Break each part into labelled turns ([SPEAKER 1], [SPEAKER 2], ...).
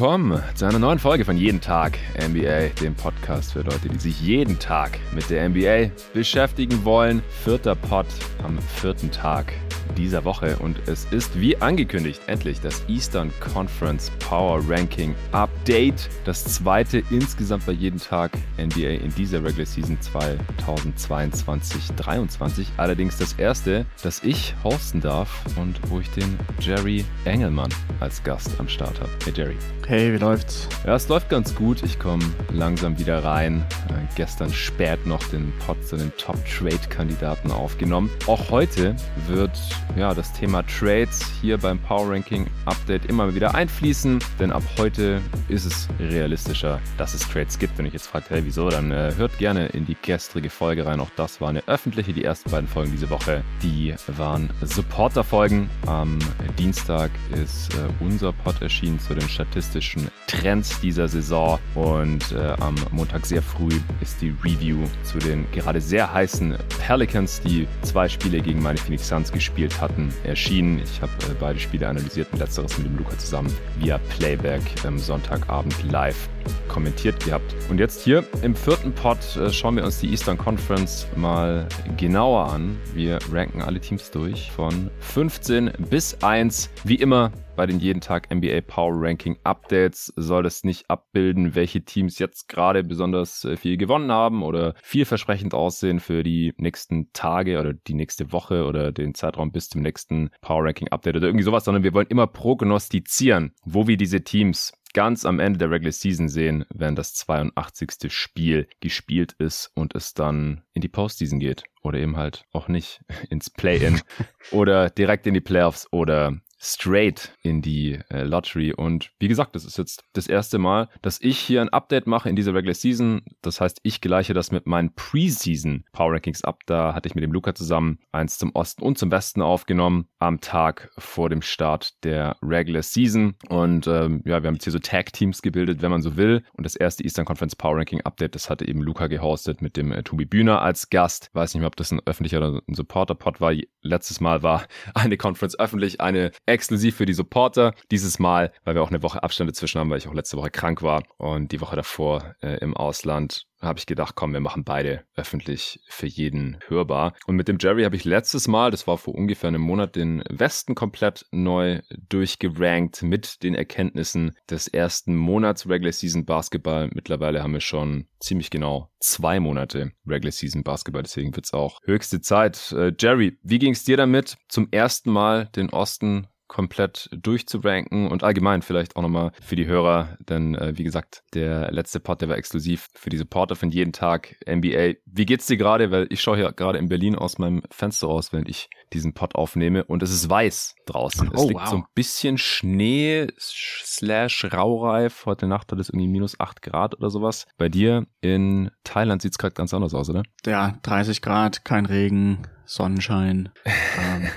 [SPEAKER 1] willkommen zu einer neuen Folge von Jeden Tag NBA, dem Podcast für Leute, die sich jeden Tag mit der NBA beschäftigen wollen. Vierter Pod am vierten Tag dieser Woche und es ist wie angekündigt endlich das Eastern Conference Power Ranking Update. Das zweite insgesamt bei jedem Tag NBA in dieser Regular Season 2022-23. Allerdings das erste, das ich hosten darf und wo ich den Jerry Engelmann als Gast am Start habe. Hey Jerry.
[SPEAKER 2] Hey, wie läuft's?
[SPEAKER 1] Ja, es läuft ganz gut. Ich komme langsam wieder rein. Äh, gestern spät noch den Pod zu den Top-Trade-Kandidaten aufgenommen. Auch heute wird ja, das Thema Trades hier beim Power Ranking Update immer wieder einfließen, denn ab heute ist es realistischer, dass es Trades gibt. Wenn ich jetzt fragt, hey, wieso, dann äh, hört gerne in die gestrige Folge rein. Auch das war eine öffentliche. Die ersten beiden Folgen diese Woche, die waren Supporter-Folgen. Am Dienstag ist äh, unser Pod erschienen zu den statistischen Trends dieser Saison und äh, am Montag sehr früh ist die Review zu den gerade sehr heißen Pelicans, die zwei Spiele gegen meine Phoenix Suns gespielt hatten, erschienen. Ich habe äh, beide Spiele analysiert und letzteres mit dem Luca zusammen via Playback am Sonntagabend live kommentiert gehabt. Und jetzt hier im vierten Pod äh, schauen wir uns die Eastern Conference mal genauer an. Wir ranken alle Teams durch von 15 bis 1. Wie immer bei den jeden Tag NBA Power Ranking Updates soll das nicht abbilden, welche Teams jetzt gerade besonders äh, viel gewonnen haben oder vielversprechend aussehen für die nächsten Tage oder die nächste Woche oder den Zeitraum bis zum nächsten Power Ranking Update oder irgendwie sowas, sondern wir wollen immer prognostizieren, wo wir diese Teams ganz am Ende der Regular Season sehen, wenn das 82. Spiel gespielt ist und es dann in die Postseason geht. Oder eben halt auch nicht ins Play-In oder direkt in die Playoffs oder straight in die äh, Lottery. Und wie gesagt, das ist jetzt das erste Mal, dass ich hier ein Update mache in dieser Regular Season. Das heißt, ich gleiche das mit meinen Preseason Power Rankings ab. Da hatte ich mit dem Luca zusammen eins zum Osten und zum Westen aufgenommen am Tag vor dem Start der Regular Season. Und ähm, ja, wir haben jetzt hier so Tag Teams gebildet, wenn man so will. Und das erste Eastern Conference Power Ranking Update, das hatte eben Luca gehostet mit dem äh, Tobi Bühner als Gast. Weiß nicht mehr, ob das ein öffentlicher oder ein Supporter-Pod war. Letztes Mal war eine Conference öffentlich, eine exklusiv für die Supporter. Dieses Mal, weil wir auch eine Woche Abstand dazwischen haben, weil ich auch letzte Woche krank war und die Woche davor äh, im Ausland habe ich gedacht, komm, wir machen beide öffentlich für jeden hörbar. Und mit dem Jerry habe ich letztes Mal, das war vor ungefähr einem Monat, den Westen komplett neu durchgerankt mit den Erkenntnissen des ersten Monats Regular Season Basketball. Mittlerweile haben wir schon ziemlich genau zwei Monate Regular Season Basketball, deswegen wird's auch höchste Zeit. Äh, Jerry, wie ging's dir damit, zum ersten Mal den Osten komplett durchzuranken und allgemein vielleicht auch nochmal für die Hörer, denn äh, wie gesagt, der letzte Pod, der war exklusiv für die Supporter von jeden Tag NBA. Wie geht's dir gerade? Weil ich schaue hier gerade in Berlin aus meinem Fenster raus, während ich diesen Pod aufnehme und es ist weiß draußen. Oh, es liegt wow. so ein bisschen Schnee slash Raureif. Heute Nacht hat es irgendwie minus acht Grad oder sowas. Bei dir in Thailand sieht's gerade ganz anders aus, oder?
[SPEAKER 2] Ja, 30 Grad, kein Regen, Sonnenschein. ähm,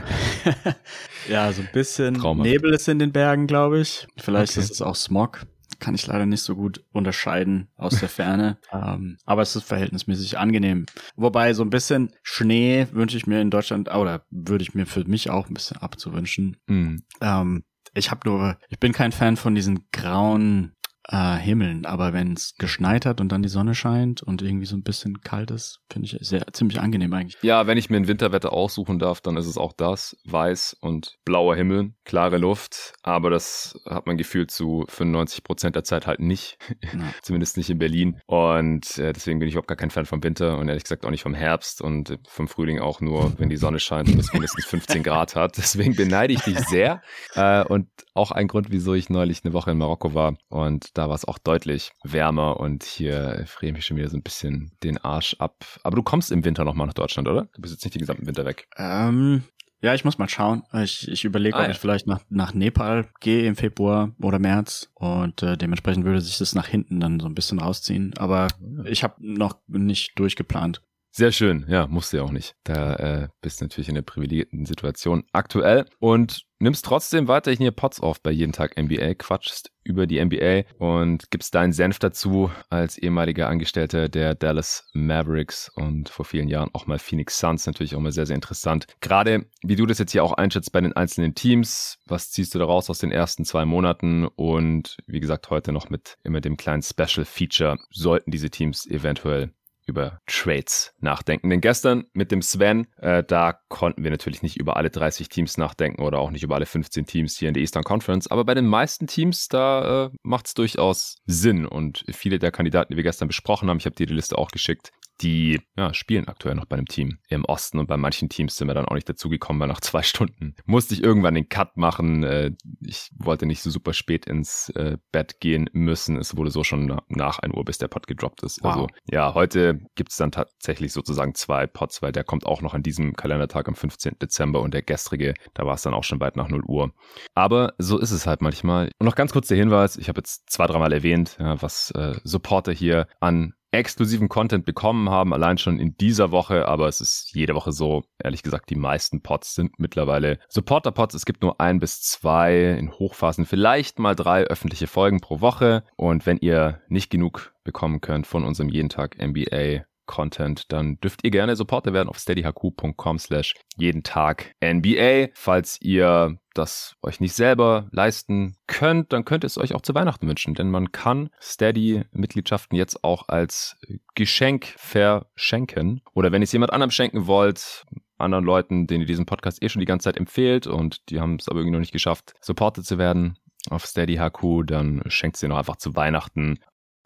[SPEAKER 2] ja, so ein bisschen Traumhaft. Nebel ist in den Bergen, glaube ich. Vielleicht okay. ist es auch Smog. Kann ich leider nicht so gut unterscheiden aus der Ferne. ähm, aber es ist verhältnismäßig angenehm. Wobei so ein bisschen Schnee wünsche ich mir in Deutschland, oder würde ich mir für mich auch ein bisschen abzuwünschen. Mm. Ähm, ich habe nur, ich bin kein Fan von diesen grauen äh, Himmeln. Aber wenn es geschneit hat und dann die Sonne scheint und irgendwie so ein bisschen kalt ist, finde ich sehr ziemlich angenehm eigentlich.
[SPEAKER 1] Ja, wenn ich mir ein Winterwetter aussuchen darf, dann ist es auch das. Weiß und blauer Himmel, klare Luft. Aber das hat man gefühlt zu 95 Prozent der Zeit halt nicht. Zumindest nicht in Berlin. Und äh, deswegen bin ich überhaupt gar kein Fan vom Winter und ehrlich gesagt auch nicht vom Herbst und vom Frühling auch nur, wenn die Sonne scheint und es mindestens 15 Grad hat. Deswegen beneide ich dich sehr. Äh, und auch ein Grund, wieso ich neulich eine Woche in Marokko war und da war es auch deutlich wärmer und hier friere ich schon wieder so ein bisschen den Arsch ab. Aber du kommst im Winter nochmal nach Deutschland, oder? Du bist jetzt nicht den gesamten Winter weg.
[SPEAKER 2] Ähm, ja, ich muss mal schauen. Ich, ich überlege, ah, ob ja. ich vielleicht nach, nach Nepal gehe im Februar oder März und äh, dementsprechend würde sich das nach hinten dann so ein bisschen rausziehen. Aber ich habe noch nicht durchgeplant.
[SPEAKER 1] Sehr schön, ja, musst du ja auch nicht. Da äh, bist du natürlich in der privilegierten Situation aktuell und nimmst trotzdem weiterhin hier Pots auf bei jeden Tag NBA, quatschst über die NBA und gibst deinen Senf dazu als ehemaliger Angestellter der Dallas Mavericks und vor vielen Jahren auch mal Phoenix Suns. Natürlich auch mal sehr, sehr interessant. Gerade wie du das jetzt hier auch einschätzt bei den einzelnen Teams. Was ziehst du daraus aus den ersten zwei Monaten? Und wie gesagt, heute noch mit immer dem kleinen Special Feature sollten diese Teams eventuell über Trades nachdenken. Denn gestern mit dem Sven, äh, da konnten wir natürlich nicht über alle 30 Teams nachdenken oder auch nicht über alle 15 Teams hier in der Eastern Conference. Aber bei den meisten Teams, da äh, macht es durchaus Sinn. Und viele der Kandidaten, die wir gestern besprochen haben, ich habe dir die Liste auch geschickt, die ja, spielen aktuell noch bei einem Team im Osten und bei manchen Teams sind wir dann auch nicht dazugekommen, weil nach zwei Stunden musste ich irgendwann den Cut machen. Äh, ich wollte nicht so super spät ins äh, Bett gehen müssen. Es wurde so schon nach 1 Uhr, bis der Pod gedroppt ist. Wow. Also ja, heute gibt es dann tatsächlich sozusagen zwei Pods, weil der kommt auch noch an diesem Kalendertag am 15. Dezember und der gestrige, da war es dann auch schon bald nach 0 Uhr. Aber so ist es halt manchmal. Und noch ganz kurz der Hinweis, ich habe jetzt zwei, dreimal erwähnt, ja, was äh, Supporter hier an exklusiven Content bekommen haben, allein schon in dieser Woche, aber es ist jede Woche so. Ehrlich gesagt, die meisten Pods sind mittlerweile Supporter-Pods. Es gibt nur ein bis zwei in Hochphasen, vielleicht mal drei öffentliche Folgen pro Woche. Und wenn ihr nicht genug bekommen könnt von unserem jeden Tag NBA Content, dann dürft ihr gerne Supporter werden auf steadyhq.com slash jeden Tag NBA. Falls ihr das euch nicht selber leisten könnt, dann könnt ihr es euch auch zu Weihnachten wünschen, denn man kann Steady-Mitgliedschaften jetzt auch als Geschenk verschenken. Oder wenn ihr es jemand anderem schenken wollt, anderen Leuten, denen ihr diesen Podcast eh schon die ganze Zeit empfehlt und die haben es aber irgendwie noch nicht geschafft, supported zu werden, auf Steady HQ, dann schenkt sie noch einfach zu Weihnachten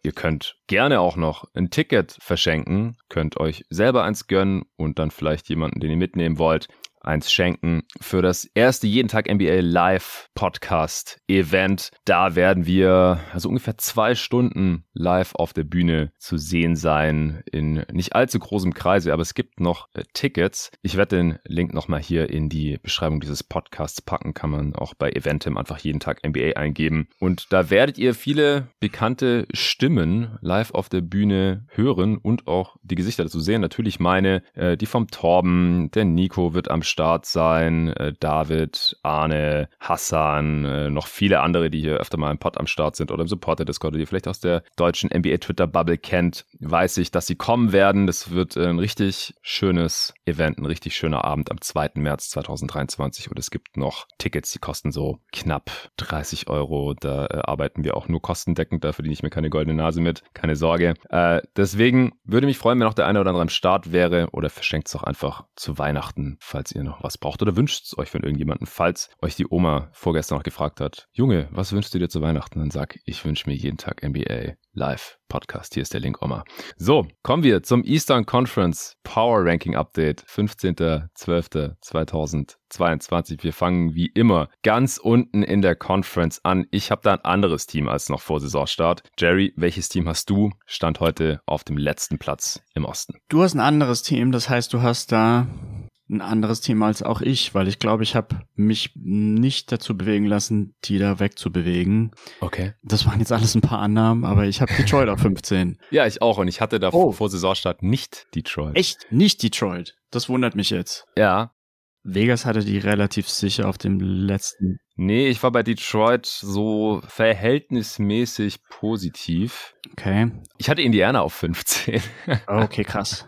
[SPEAKER 1] Ihr könnt gerne auch noch ein Ticket verschenken, könnt euch selber eins gönnen und dann vielleicht jemanden, den ihr mitnehmen wollt, eins schenken für das erste jeden Tag NBA Live Podcast Event. Da werden wir also ungefähr zwei Stunden live auf der Bühne zu sehen sein in nicht allzu großem Kreise, aber es gibt noch äh, Tickets. Ich werde den Link nochmal hier in die Beschreibung dieses Podcasts packen, kann man auch bei Eventim einfach jeden Tag NBA eingeben. Und da werdet ihr viele bekannte Stimmen live auf der Bühne hören und auch die Gesichter dazu sehen. Natürlich meine, äh, die vom Torben, der Nico wird am Start Start sein. Äh, David, Arne, Hassan, äh, noch viele andere, die hier öfter mal im Pod am Start sind oder im Supporter-Discord, die ihr vielleicht aus der deutschen NBA-Twitter-Bubble kennt, weiß ich, dass sie kommen werden. Das wird ein richtig schönes Event, ein richtig schöner Abend am 2. März 2023 und es gibt noch Tickets, die kosten so knapp 30 Euro. Da äh, arbeiten wir auch nur kostendeckend, da verdiene ich mir keine goldene Nase mit, keine Sorge. Äh, deswegen würde mich freuen, wenn auch der eine oder andere am Start wäre oder verschenkt es auch einfach zu Weihnachten, falls ihr noch was braucht oder wünscht es euch von irgendjemandem. Falls euch die Oma vorgestern noch gefragt hat, Junge, was wünschst du dir zu Weihnachten? Dann sag, ich wünsche mir jeden Tag NBA Live Podcast. Hier ist der Link, Oma. So, kommen wir zum Eastern Conference Power Ranking Update, 15.12.2022. Wir fangen wie immer ganz unten in der Conference an. Ich habe da ein anderes Team als noch vor Saisonstart. Jerry, welches Team hast du? Stand heute auf dem letzten Platz im Osten.
[SPEAKER 2] Du hast ein anderes Team, das heißt, du hast da ein anderes Thema als auch ich, weil ich glaube, ich habe mich nicht dazu bewegen lassen, die da wegzubewegen.
[SPEAKER 1] Okay.
[SPEAKER 2] Das waren jetzt alles ein paar Annahmen, aber ich habe Detroit auf 15.
[SPEAKER 1] Ja, ich auch. Und ich hatte da oh. vor Saisonstart nicht Detroit.
[SPEAKER 2] Echt? Nicht Detroit? Das wundert mich jetzt.
[SPEAKER 1] Ja.
[SPEAKER 2] Vegas hatte die relativ sicher auf dem letzten.
[SPEAKER 1] Nee, ich war bei Detroit so verhältnismäßig positiv.
[SPEAKER 2] Okay.
[SPEAKER 1] Ich hatte Indiana auf 15.
[SPEAKER 2] okay, krass.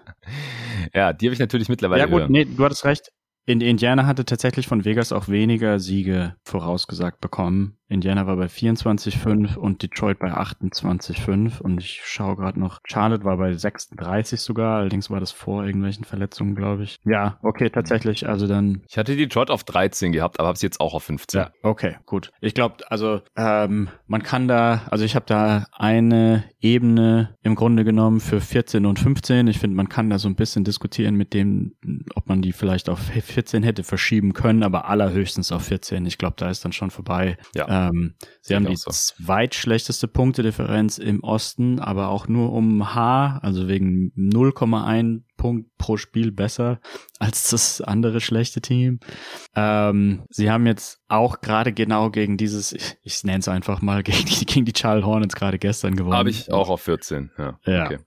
[SPEAKER 1] Ja, die habe ich natürlich mittlerweile.
[SPEAKER 2] Ja, gut, nee, du hattest recht. In Indiana hatte tatsächlich von Vegas auch weniger Siege vorausgesagt bekommen. Indiana war bei 24,5 und Detroit bei 28,5 und ich schaue gerade noch, Charlotte war bei 36 sogar, allerdings war das vor irgendwelchen Verletzungen, glaube ich. Ja, okay, tatsächlich, also dann...
[SPEAKER 1] Ich hatte Detroit auf 13 gehabt, aber habe es jetzt auch auf 15. Ja,
[SPEAKER 2] okay, gut. Ich glaube, also ähm, man kann da, also ich habe da eine Ebene im Grunde genommen für 14 und 15. Ich finde, man kann da so ein bisschen diskutieren mit dem, ob man die vielleicht auf 14 hätte verschieben können, aber allerhöchstens auf 14. Ich glaube, da ist dann schon vorbei.
[SPEAKER 1] Ja.
[SPEAKER 2] Ähm, sie haben die so. zweitschlechteste Punktedifferenz im Osten, aber auch nur um H, also wegen 0,1 Punkt pro Spiel besser als das andere schlechte Team. Ähm, sie haben jetzt auch gerade genau gegen dieses, ich, ich nenne es einfach mal, gegen die, gegen die Charles Hornets gerade gestern gewonnen.
[SPEAKER 1] Habe ich auch auf 14, ja.
[SPEAKER 2] Ja. Okay.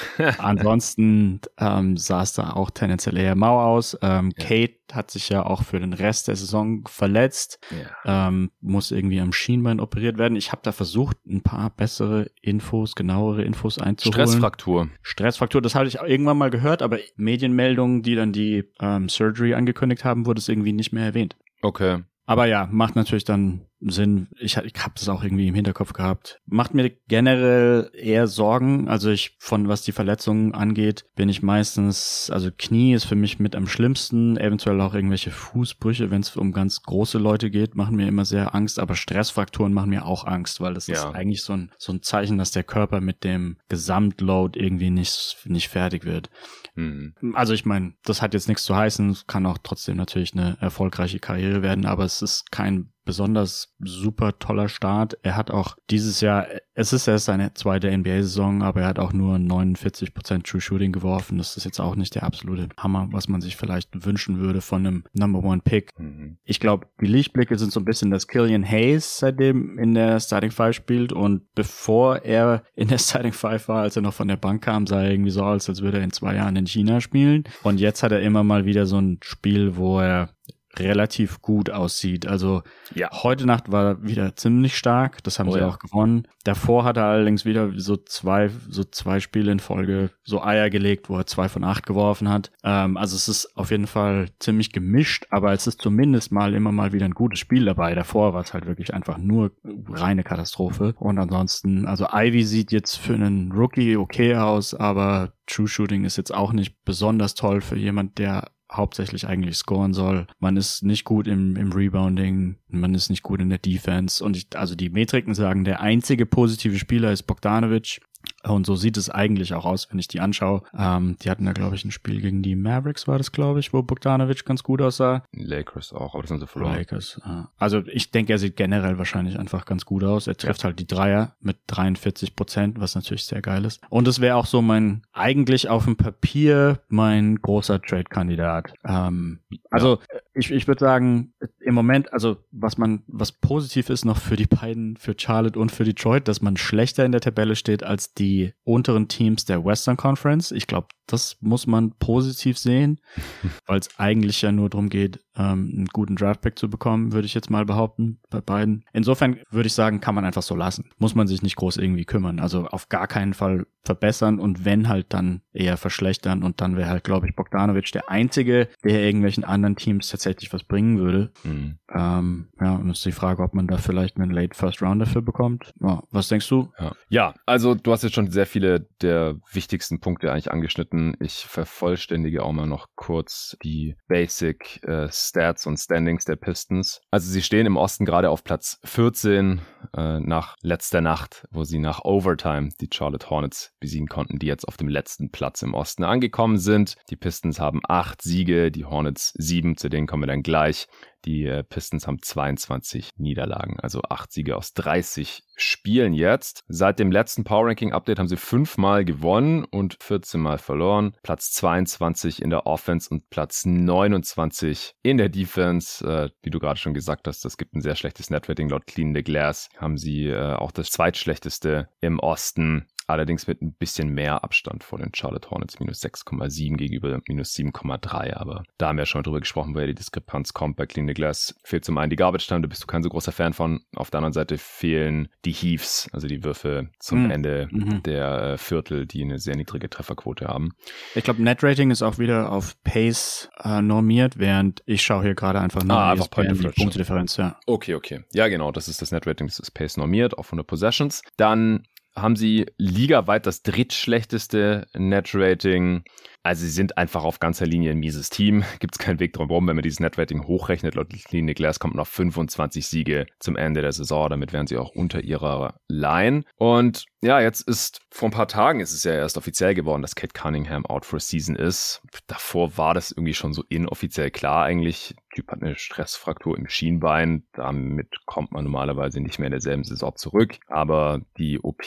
[SPEAKER 2] Ansonsten ähm, sah es da auch tendenziell eher mau aus. Ähm, ja. Kate hat sich ja auch für den Rest der Saison verletzt, ja. ähm, muss irgendwie am Schienbein operiert werden. Ich habe da versucht, ein paar bessere Infos, genauere Infos einzuholen.
[SPEAKER 1] Stressfraktur.
[SPEAKER 2] Stressfraktur, das hatte ich irgendwann mal gehört, aber Medienmeldungen, die dann die ähm, Surgery angekündigt haben, wurde es irgendwie nicht mehr erwähnt.
[SPEAKER 1] Okay.
[SPEAKER 2] Aber ja, macht natürlich dann Sinn. Ich, ich habe das auch irgendwie im Hinterkopf gehabt. Macht mir generell eher Sorgen. Also ich, von was die Verletzungen angeht, bin ich meistens, also Knie ist für mich mit am schlimmsten. Eventuell auch irgendwelche Fußbrüche, wenn es um ganz große Leute geht, machen mir immer sehr Angst. Aber Stressfrakturen machen mir auch Angst, weil das ja. ist eigentlich so ein, so ein Zeichen, dass der Körper mit dem Gesamtload irgendwie nicht, nicht fertig wird. Mhm. Also ich meine, das hat jetzt nichts zu heißen, kann auch trotzdem natürlich eine erfolgreiche Karriere werden, aber es ist kein besonders super toller Start. Er hat auch dieses Jahr, es ist erst seine zweite NBA-Saison, aber er hat auch nur 49% True Shooting geworfen. Das ist jetzt auch nicht der absolute Hammer, was man sich vielleicht wünschen würde von einem Number One Pick. Mhm. Ich glaube, die Lichtblicke sind so ein bisschen, dass Killian Hayes seitdem in der Starting Five spielt und bevor er in der Starting Five war, als er noch von der Bank kam, sah er irgendwie so aus, als würde er in zwei Jahren in China spielen. Und jetzt hat er immer mal wieder so ein Spiel, wo er relativ gut aussieht. Also ja. heute Nacht war wieder ziemlich stark, das haben oh, sie ja. auch gewonnen. Davor hat er allerdings wieder so zwei, so zwei Spiele in Folge so Eier gelegt, wo er zwei von acht geworfen hat. Ähm, also es ist auf jeden Fall ziemlich gemischt, aber es ist zumindest mal immer mal wieder ein gutes Spiel dabei. Davor war es halt wirklich einfach nur reine Katastrophe. Und ansonsten, also Ivy sieht jetzt für einen Rookie okay aus, aber True Shooting ist jetzt auch nicht besonders toll für jemand, der hauptsächlich eigentlich scoren soll. Man ist nicht gut im, im Rebounding, man ist nicht gut in der Defense. Und ich, also die Metriken sagen, der einzige positive Spieler ist Bogdanovic. Und so sieht es eigentlich auch aus, wenn ich die anschaue. Ähm, die hatten da, glaube ich, ein Spiel gegen die Mavericks, war das, glaube ich, wo Bogdanovic ganz gut aussah.
[SPEAKER 1] Lakers auch, aber das sind sie verloren.
[SPEAKER 2] Lakers, ja. Also ich denke, er sieht generell wahrscheinlich einfach ganz gut aus. Er trifft ja. halt die Dreier mit 43 Prozent, was natürlich sehr geil ist. Und es wäre auch so mein, eigentlich auf dem Papier mein großer Trade-Kandidat. Ähm, also ja. ich, ich würde sagen, im Moment, also was man, was positiv ist noch für die beiden, für Charlotte und für Detroit, dass man schlechter in der Tabelle steht als die die unteren Teams der Western Conference. Ich glaube, das muss man positiv sehen, weil es eigentlich ja nur darum geht, ähm, einen guten Draftpick zu bekommen, würde ich jetzt mal behaupten, bei beiden. Insofern würde ich sagen, kann man einfach so lassen. Muss man sich nicht groß irgendwie kümmern. Also auf gar keinen Fall verbessern und wenn halt dann eher verschlechtern und dann wäre halt, glaube ich, Bogdanovic der Einzige, der irgendwelchen anderen Teams tatsächlich was bringen würde. Mhm. Ähm, ja, und ist die Frage, ob man da vielleicht einen Late First Round dafür bekommt. Ja, was denkst du?
[SPEAKER 1] Ja. ja, also du hast jetzt schon sehr viele der wichtigsten Punkte eigentlich angeschnitten. Ich vervollständige auch mal noch kurz die Basic äh, Stats und Standings der Pistons. Also sie stehen im Osten gerade auf Platz 14 äh, nach letzter Nacht, wo sie nach Overtime die Charlotte Hornets besiegen konnten, die jetzt auf dem letzten Platz im Osten angekommen sind. Die Pistons haben acht Siege, die Hornets sieben, zu denen kommen wir dann gleich. Die äh, Pistons haben 22 Niederlagen, also 8 Siege aus 30 Spielen jetzt. Seit dem letzten Power Ranking Update haben sie fünfmal gewonnen und 14 Mal verloren. Platz 22 in der Offense und Platz 29 in der Defense. Äh, wie du gerade schon gesagt hast, das gibt ein sehr schlechtes Netrating laut Clean the Glass. Haben sie äh, auch das zweitschlechteste im Osten. Allerdings mit ein bisschen mehr Abstand vor den Charlotte Hornets, minus 6,7 gegenüber minus 7,3. Aber da haben wir schon drüber gesprochen, woher die Diskrepanz kommt. Bei Clean the Glass fehlt zum einen die Garbage Time, da bist du kein so großer Fan von. Auf der anderen Seite fehlen die Heaves, also die Würfe zum mhm. Ende mhm. der äh, Viertel, die eine sehr niedrige Trefferquote haben.
[SPEAKER 2] Ich glaube, Net Rating ist auch wieder auf Pace äh, normiert, während ich schaue hier gerade einfach
[SPEAKER 1] nur ah, einfach
[SPEAKER 2] Point die Punktedifferenz. Ja.
[SPEAKER 1] Okay, okay. Ja, genau, das ist das Net Rating, das ist Pace normiert auf 100 Possessions. Dann haben sie ligaweit das drittschlechteste Net-Rating. Also sie sind einfach auf ganzer Linie ein mieses Team. Gibt es keinen Weg drum herum, wenn man dieses Net-Rating hochrechnet. Laut Linie Glass kommt auf 25 Siege zum Ende der Saison. Damit wären sie auch unter ihrer Line. Und ja, jetzt ist vor ein paar Tagen ist es ja erst offiziell geworden, dass Kate Cunningham out for a season ist. Davor war das irgendwie schon so inoffiziell klar eigentlich. Typ hat eine Stressfraktur im Schienbein. Damit kommt man normalerweise nicht mehr in derselben Saison zurück. Aber die OP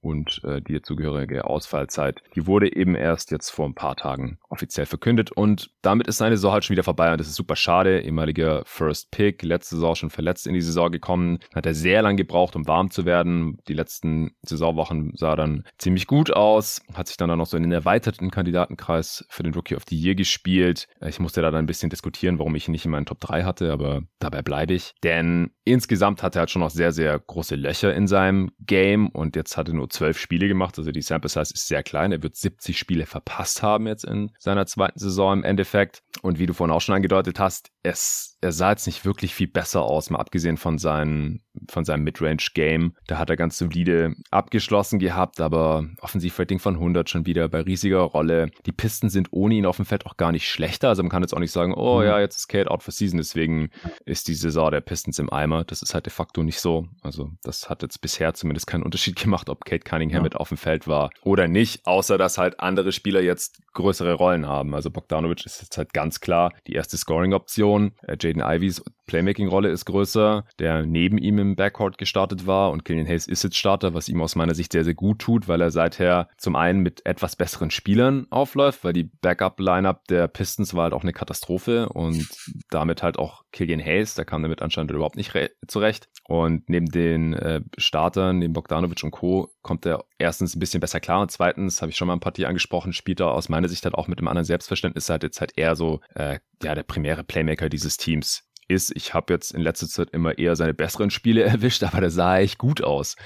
[SPEAKER 1] und äh, die dazugehörige Ausfallzeit, die wurde eben erst jetzt vor ein paar Tagen offiziell verkündet und damit ist seine Saison halt schon wieder vorbei und das ist super schade. Ehemaliger First Pick, letzte Saison schon verletzt in die Saison gekommen, hat er sehr lange gebraucht, um warm zu werden. Die letzten Saisonwochen sah dann ziemlich gut aus, hat sich dann, dann noch so in den erweiterten Kandidatenkreis für den Rookie of the Year gespielt. Ich musste da dann ein bisschen diskutieren, warum ich ihn nicht in meinen Top 3 hatte, aber dabei bleibe ich. Denn insgesamt hat er halt schon noch sehr, sehr große Löcher in seinem Game und jetzt hat er nur zwölf Spiele gemacht, also die Sample Size ist sehr klein. Er wird 70 Spiele verpasst haben jetzt in seiner zweiten Saison im Endeffekt. Und wie du vorhin auch schon angedeutet hast, es, er sah jetzt nicht wirklich viel besser aus, mal abgesehen von, seinen, von seinem Midrange-Game. Da hat er ganz solide abgeschlossen gehabt, aber Offensiv-Rating von 100 schon wieder bei riesiger Rolle. Die Pisten sind ohne ihn auf dem Feld auch gar nicht schlechter. Also man kann jetzt auch nicht sagen, oh mhm. ja, jetzt ist Kate out for season, deswegen ist die Saison der Pistons im Eimer. Das ist halt de facto nicht so. Also das hat jetzt bisher zumindest keinen Unterschied gemacht, ob Kate Cunningham ja. mit auf dem Feld war oder nicht, außer dass halt andere Spieler jetzt größere Rollen haben. Also Bogdanovic ist jetzt halt ganz klar die erste Scoring-Option. Äh, Jaden Ivys Playmaking-Rolle ist größer, der neben ihm im Backcourt gestartet war und Killian Hayes ist jetzt Starter, was ihm aus meiner Sicht sehr, sehr gut tut, weil er seither zum einen mit etwas besseren Spielern aufläuft, weil die Backup-Lineup der Pistons war halt auch eine Katastrophe und damit halt auch Killian Hayes, der kam damit anscheinend überhaupt nicht zurecht. Und neben den äh, Startern, neben Bogdanovic und Co., kommt er erstens ein bisschen besser klar und zweitens, habe ich schon mal ein Partie angesprochen, spielt er aus meiner Sicht halt auch mit einem anderen Selbstverständnis halt jetzt halt eher so äh, ja der primäre Playmaker dieses Teams ist. Ich habe jetzt in letzter Zeit immer eher seine besseren Spiele erwischt, aber da sah echt gut aus.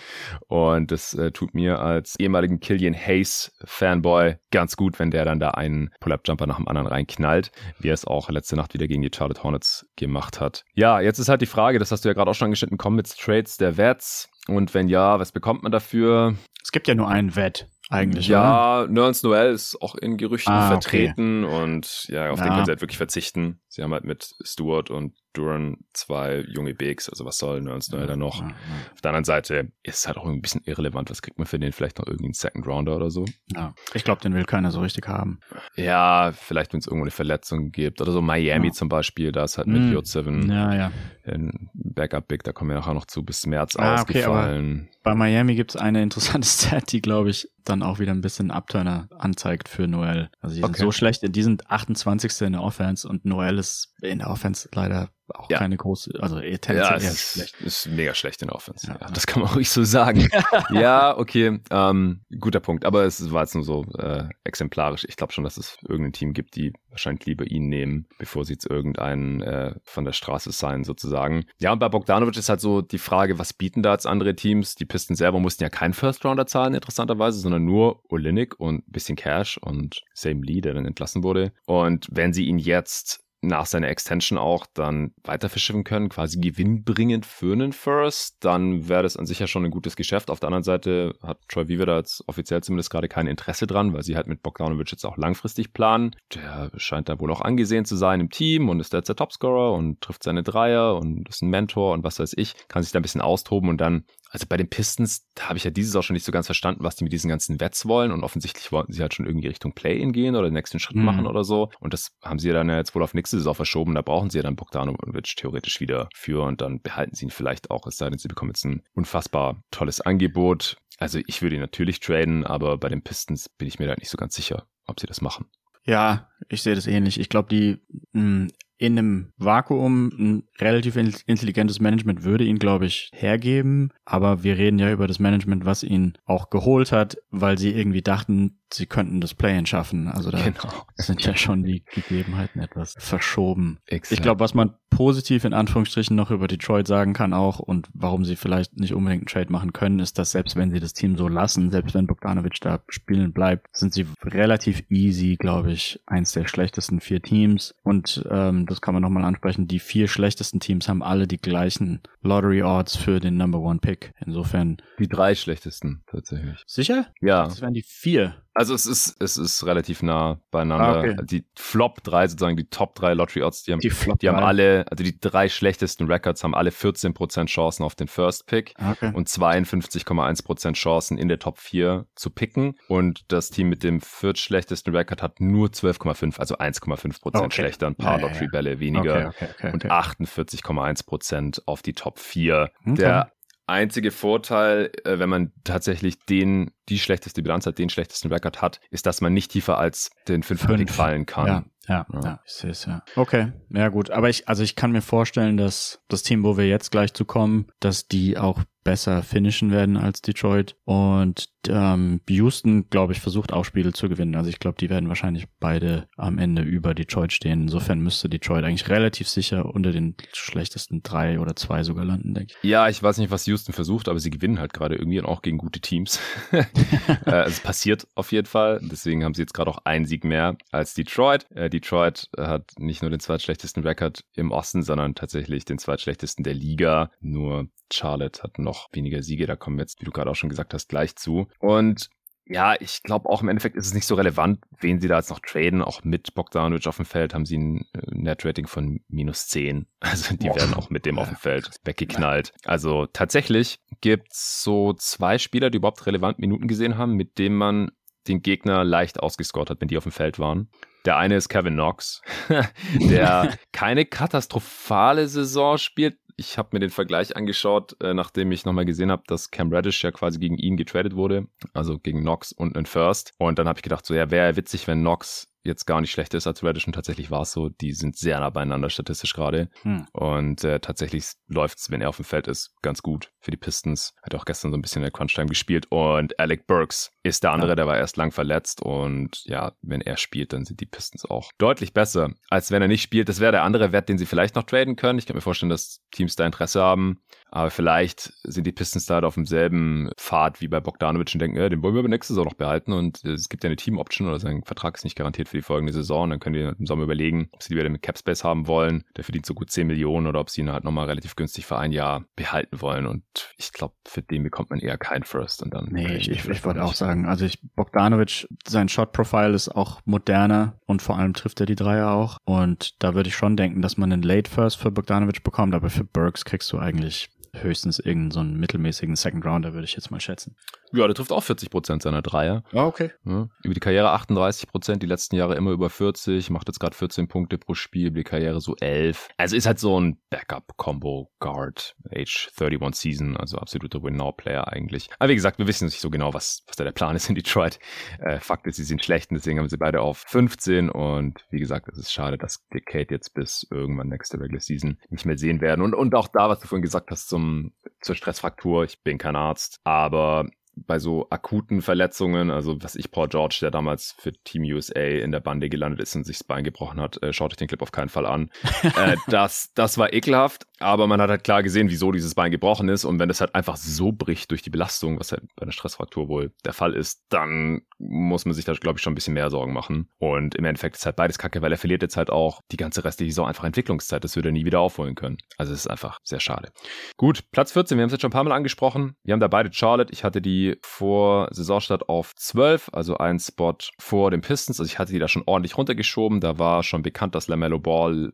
[SPEAKER 1] Und das äh, tut mir als ehemaligen Killian Hayes Fanboy ganz gut, wenn der dann da einen Pull-Up-Jumper nach dem anderen reinknallt, wie er es auch letzte Nacht wieder gegen die Charlotte Hornets gemacht hat. Ja, jetzt ist halt die Frage, das hast du ja gerade auch schon angeschnitten, kommen mit Trades der Vets? Und wenn ja, was bekommt man dafür?
[SPEAKER 2] Es gibt ja nur einen Vet eigentlich.
[SPEAKER 1] Ja, Nerns Noel ist auch in Gerüchten ah, vertreten okay. und ja, auf ja. den können sie halt wirklich verzichten. Sie haben halt mit Stewart und Duran zwei junge Bigs, also was soll Nerns Noel da noch? Ja, ja. Auf der anderen Seite ist es halt auch ein bisschen irrelevant. Was kriegt man für den? Vielleicht noch irgendwie einen Second Rounder oder so?
[SPEAKER 2] Ja, ich glaube, den will keiner so richtig haben.
[SPEAKER 1] Ja, vielleicht, wenn es irgendwo eine Verletzung gibt oder so Miami zum Beispiel, da ist halt mit mm. Hm. 7
[SPEAKER 2] ja, ja.
[SPEAKER 1] ein Backup Big, da kommen wir nachher noch zu, bis März ah, ausgefallen.
[SPEAKER 2] Okay, bei Miami gibt es eine interessante Stat, die, glaube ich, dann auch wieder ein bisschen Abturner anzeigt für Noel. Also die okay. sind so schlecht, die sind 28. in der Offense und Noel ist in der Offense leider auch ja. keine große, also
[SPEAKER 1] eher tendenziell ja, eher schlecht. Ist mega schlecht in der Offense. Ja, ja, das kann man ruhig so sagen. ja, okay, ähm, guter Punkt. Aber es war jetzt nur so äh, exemplarisch. Ich glaube schon, dass es irgendein Team gibt, die wahrscheinlich lieber ihn nehmen, bevor sie jetzt irgendeinen äh, von der Straße sein, sozusagen. Ja, und bei Bogdanovic ist halt so die Frage, was bieten da jetzt andere Teams? Die Pisten selber mussten ja keinen First-Rounder zahlen, interessanterweise, sondern nur Olinik und ein bisschen Cash und Same Lee, der dann entlassen wurde. Und wenn sie ihn jetzt nach seiner Extension auch dann weiter verschiffen können, quasi gewinnbringend für einen First, dann wäre das an sich ja schon ein gutes Geschäft. Auf der anderen Seite hat Troy Weaver da jetzt offiziell zumindest gerade kein Interesse dran, weil sie halt mit Bogdanovic jetzt auch langfristig planen. Der scheint da wohl auch angesehen zu sein im Team und ist jetzt der Topscorer und trifft seine Dreier und ist ein Mentor und was weiß ich, kann sich da ein bisschen austoben und dann also bei den Pistons, da habe ich ja dieses auch schon nicht so ganz verstanden, was die mit diesen ganzen Wets wollen. Und offensichtlich wollten sie halt schon irgendwie Richtung Play-In gehen oder den nächsten Schritt mhm. machen oder so. Und das haben sie ja dann ja jetzt wohl auf nächste Saison verschoben. Da brauchen sie ja dann Bogdanovic theoretisch wieder für und dann behalten sie ihn vielleicht auch, es sei denn, sie bekommen jetzt ein unfassbar tolles Angebot. Also ich würde ihn natürlich traden, aber bei den Pistons bin ich mir da nicht so ganz sicher, ob sie das machen.
[SPEAKER 2] Ja, ich sehe das ähnlich. Ich glaube, die mh, in einem Vakuum ein relativ intelligentes Management würde ihn, glaube ich, hergeben. Aber wir reden ja über das Management, was ihn auch geholt hat, weil sie irgendwie dachten, sie könnten das Play-in schaffen. Also da genau. sind ja schon die Gegebenheiten etwas verschoben. Exakt. Ich glaube, was man positiv in Anführungsstrichen noch über Detroit sagen kann auch und warum sie vielleicht nicht unbedingt einen Trade machen können, ist, dass selbst wenn sie das Team so lassen, selbst wenn Bogdanovic da spielen bleibt, sind sie relativ easy, glaube ich, eins der schlechtesten vier Teams. Und ähm, das kann man nochmal ansprechen, die vier schlechtesten Teams haben alle die gleichen Lottery Odds für den Number One Pick. Insofern.
[SPEAKER 1] Die drei schlechtesten tatsächlich.
[SPEAKER 2] Sicher?
[SPEAKER 1] Ja.
[SPEAKER 2] Das wären die vier.
[SPEAKER 1] Also es ist, es ist relativ nah beieinander. Ah, okay. Die Flop 3, sozusagen die Top 3 Lottery Odds, die haben, die, die haben alle, also die drei schlechtesten Records haben alle 14% Chancen auf den First Pick ah, okay. und 52,1% Chancen in der Top 4 zu picken. Und das Team mit dem viertschlechtesten Record hat nur 12,5, also 1,5% okay. schlechter, ein paar ja, Lottery-Bälle weniger und 48,1% auf die Top 4. Der einzige Vorteil, äh, wenn man tatsächlich den, die schlechteste Bilanz hat, den schlechtesten Rekord hat, ist, dass man nicht tiefer als den fünften Fünf. fallen kann.
[SPEAKER 2] Ja. Ja, ja, ja, ich sehe es ja. Okay, ja gut. Aber ich, also ich kann mir vorstellen, dass das Team, wo wir jetzt gleich zu kommen, dass die auch besser finishen werden als Detroit. Und ähm, Houston, glaube ich, versucht auch Spiele zu gewinnen. Also ich glaube, die werden wahrscheinlich beide am Ende über Detroit stehen. Insofern müsste Detroit eigentlich relativ sicher unter den schlechtesten drei oder zwei sogar landen, denke
[SPEAKER 1] ich. Ja, ich weiß nicht, was Houston versucht, aber sie gewinnen halt gerade irgendwie und auch gegen gute Teams. äh, es passiert auf jeden Fall. Deswegen haben sie jetzt gerade auch einen Sieg mehr als Detroit. Äh, Detroit hat nicht nur den zweitschlechtesten Rekord im Osten, sondern tatsächlich den zweitschlechtesten der Liga. Nur Charlotte hat noch weniger Siege. Da kommen wir jetzt, wie du gerade auch schon gesagt hast, gleich zu. Und ja, ich glaube auch im Endeffekt ist es nicht so relevant, wen sie da jetzt noch traden. Auch mit Bogdanovic auf dem Feld haben sie ein äh, Net-Rating von minus 10. Also die Boah. werden auch mit dem auf dem Feld weggeknallt. Also tatsächlich gibt's so zwei Spieler, die überhaupt relevant Minuten gesehen haben, mit denen man den Gegner leicht ausgescored hat, wenn die auf dem Feld waren. Der eine ist Kevin Knox, der keine katastrophale Saison spielt, ich habe mir den Vergleich angeschaut, äh, nachdem ich nochmal gesehen habe, dass Cam Reddish ja quasi gegen ihn getradet wurde, also gegen Knox und einen First. Und dann habe ich gedacht, so ja, wäre witzig, wenn Knox jetzt gar nicht schlechter ist als Reddish und tatsächlich war es so, die sind sehr nah beieinander statistisch gerade. Hm. Und äh, tatsächlich läuft es, wenn er auf dem Feld ist, ganz gut für die Pistons. Hat auch gestern so ein bisschen in der Crunch-Time gespielt. Und Alec Burks ist der andere, ja. der war erst lang verletzt. Und ja, wenn er spielt, dann sind die Pistons auch deutlich besser, als wenn er nicht spielt. Das wäre der andere Wert, den sie vielleicht noch traden können. Ich kann mir vorstellen, dass Teams da Interesse haben. Aber vielleicht sind die Pistons da halt auf demselben Pfad wie bei Bogdanovic und denken, ja, den wollen wir aber nächste Saison noch behalten. Und es gibt ja eine Team-Option oder sein Vertrag ist nicht garantiert für die folgende Saison. Dann können die im Sommer überlegen, ob sie die wieder mit Capspace haben wollen. Der verdient so gut 10 Millionen oder ob sie ihn halt nochmal relativ günstig für ein Jahr behalten wollen. Und ich glaube, für den bekommt man eher keinen First. Und dann
[SPEAKER 2] nee, ich, ich, ich wollte auch sagen, also ich, Bogdanovic, sein Shot-Profile ist auch moderner und vor allem trifft er die Dreier auch. Und da würde ich schon denken, dass man einen Late First für Bogdanovic bekommt, aber für Burks kriegst du eigentlich höchstens irgendeinen so einen mittelmäßigen Second Rounder, würde ich jetzt mal schätzen.
[SPEAKER 1] Ja, der trifft auch 40 Prozent seiner Dreier.
[SPEAKER 2] Ah, okay.
[SPEAKER 1] Ja, über die Karriere 38 Prozent, die letzten Jahre immer über 40, macht jetzt gerade 14 Punkte pro Spiel, über die Karriere so 11. Also ist halt so ein Backup-Combo-Guard, Age 31 Season, also absoluter Win-Now-Player eigentlich. Aber wie gesagt, wir wissen nicht so genau, was, was da der Plan ist in Detroit. Äh, Fakt ist, sie sind schlecht, deswegen haben sie beide auf 15 und wie gesagt, es ist schade, dass Dick Kate jetzt bis irgendwann nächste Regular Season nicht mehr sehen werden. Und, und auch da, was du vorhin gesagt hast zum, zur Stressfraktur, ich bin kein Arzt, aber bei so akuten Verletzungen, also was ich, Paul George, der damals für Team USA in der Bande gelandet ist und sich das Bein gebrochen hat, äh, schaut euch den Clip auf keinen Fall an. äh, das, das war ekelhaft, aber man hat halt klar gesehen, wieso dieses Bein gebrochen ist und wenn das halt einfach so bricht durch die Belastung, was halt bei einer Stressfraktur wohl der Fall ist, dann muss man sich da, glaube ich, schon ein bisschen mehr Sorgen machen. Und im Endeffekt ist halt beides kacke, weil er verliert jetzt halt auch die ganze restliche Saison einfach Entwicklungszeit. Das würde er nie wieder aufholen können. Also es ist einfach sehr schade. Gut, Platz 14, wir haben es jetzt schon ein paar Mal angesprochen. Wir haben da beide Charlotte. Ich hatte die vor Saisonstart auf 12, also ein Spot vor den Pistons. Also ich hatte die da schon ordentlich runtergeschoben. Da war schon bekannt, dass LaMelo Ball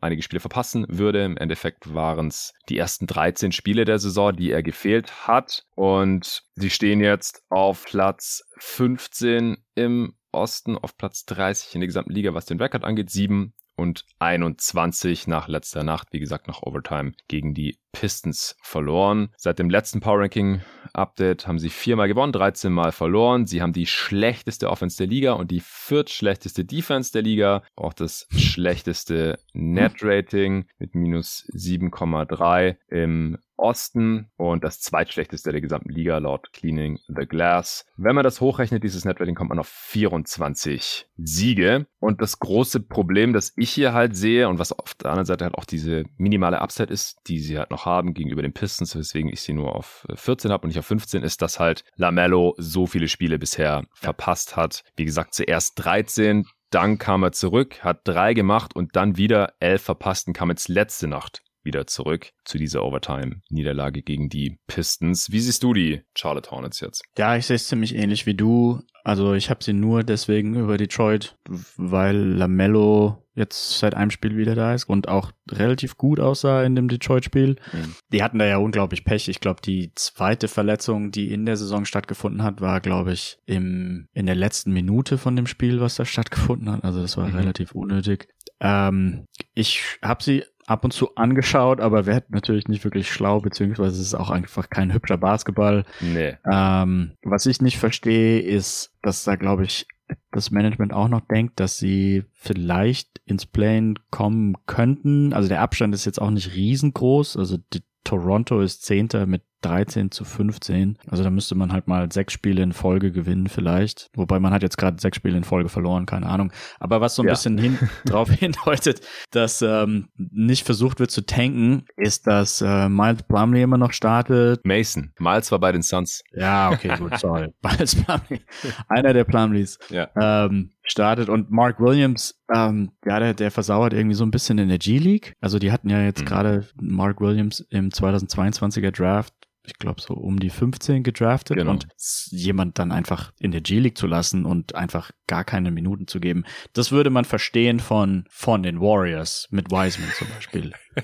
[SPEAKER 1] einige Spiele verpassen würde. Im Endeffekt waren es die ersten 13 Spiele der Saison, die er gefehlt hat. Und sie stehen jetzt auf Platz 15 im Osten, auf Platz 30 in der gesamten Liga, was den Rekord angeht. Sieben und 21 nach letzter Nacht, wie gesagt, nach Overtime gegen die Pistons verloren. Seit dem letzten Power Ranking Update haben sie viermal gewonnen, 13 Mal verloren. Sie haben die schlechteste Offense der Liga und die viertschlechteste Defense der Liga. Auch das schlechteste Net Rating mit minus 7,3 im Osten und das zweitschlechteste der gesamten Liga laut Cleaning the Glass. Wenn man das hochrechnet, dieses Netrating, kommt man auf 24 Siege. Und das große Problem, das ich hier halt sehe und was auf der anderen Seite halt auch diese minimale Upside ist, die sie halt noch haben gegenüber den Pistons, weswegen ich sie nur auf 14 habe und nicht auf 15, ist, dass halt Lamello so viele Spiele bisher verpasst hat. Wie gesagt, zuerst 13, dann kam er zurück, hat drei gemacht und dann wieder elf verpasst und kam jetzt letzte Nacht wieder zurück zu dieser Overtime-Niederlage gegen die Pistons. Wie siehst du die Charlotte Hornets jetzt?
[SPEAKER 2] Ja, ich sehe es ziemlich ähnlich wie du. Also ich habe sie nur deswegen über Detroit, weil Lamello jetzt seit einem Spiel wieder da ist und auch relativ gut aussah in dem Detroit-Spiel. Mhm. Die hatten da ja unglaublich Pech. Ich glaube, die zweite Verletzung, die in der Saison stattgefunden hat, war, glaube ich, im, in der letzten Minute von dem Spiel, was da stattgefunden hat. Also das war mhm. relativ unnötig. Ähm, ich habe sie ab und zu angeschaut, aber wird natürlich nicht wirklich schlau, beziehungsweise es ist auch einfach kein hübscher Basketball.
[SPEAKER 1] Nee.
[SPEAKER 2] Ähm, was ich nicht verstehe, ist, dass da, glaube ich, das Management auch noch denkt, dass sie vielleicht ins Plane kommen könnten. Also der Abstand ist jetzt auch nicht riesengroß. Also die Toronto ist Zehnter mit 13 zu 15. Also da müsste man halt mal sechs Spiele in Folge gewinnen vielleicht. Wobei man hat jetzt gerade sechs Spiele in Folge verloren, keine Ahnung. Aber was so ein ja. bisschen hin, drauf hindeutet, dass ähm, nicht versucht wird zu tanken, ist, dass äh, Miles Plumley immer noch startet.
[SPEAKER 1] Mason. Miles war bei den Suns.
[SPEAKER 2] Ja, okay, gut, sorry. Miles Plumley. Einer der Plumleys.
[SPEAKER 1] Ja.
[SPEAKER 2] Ähm, startet und Mark Williams, ähm, ja, der, der versauert irgendwie so ein bisschen in der G-League. Also die hatten ja jetzt mhm. gerade Mark Williams im 2022er Draft ich glaube, so um die 15 gedraftet genau. und jemand dann einfach in der G-League zu lassen und einfach gar keine Minuten zu geben. Das würde man verstehen von, von den Warriors mit Wiseman zum Beispiel.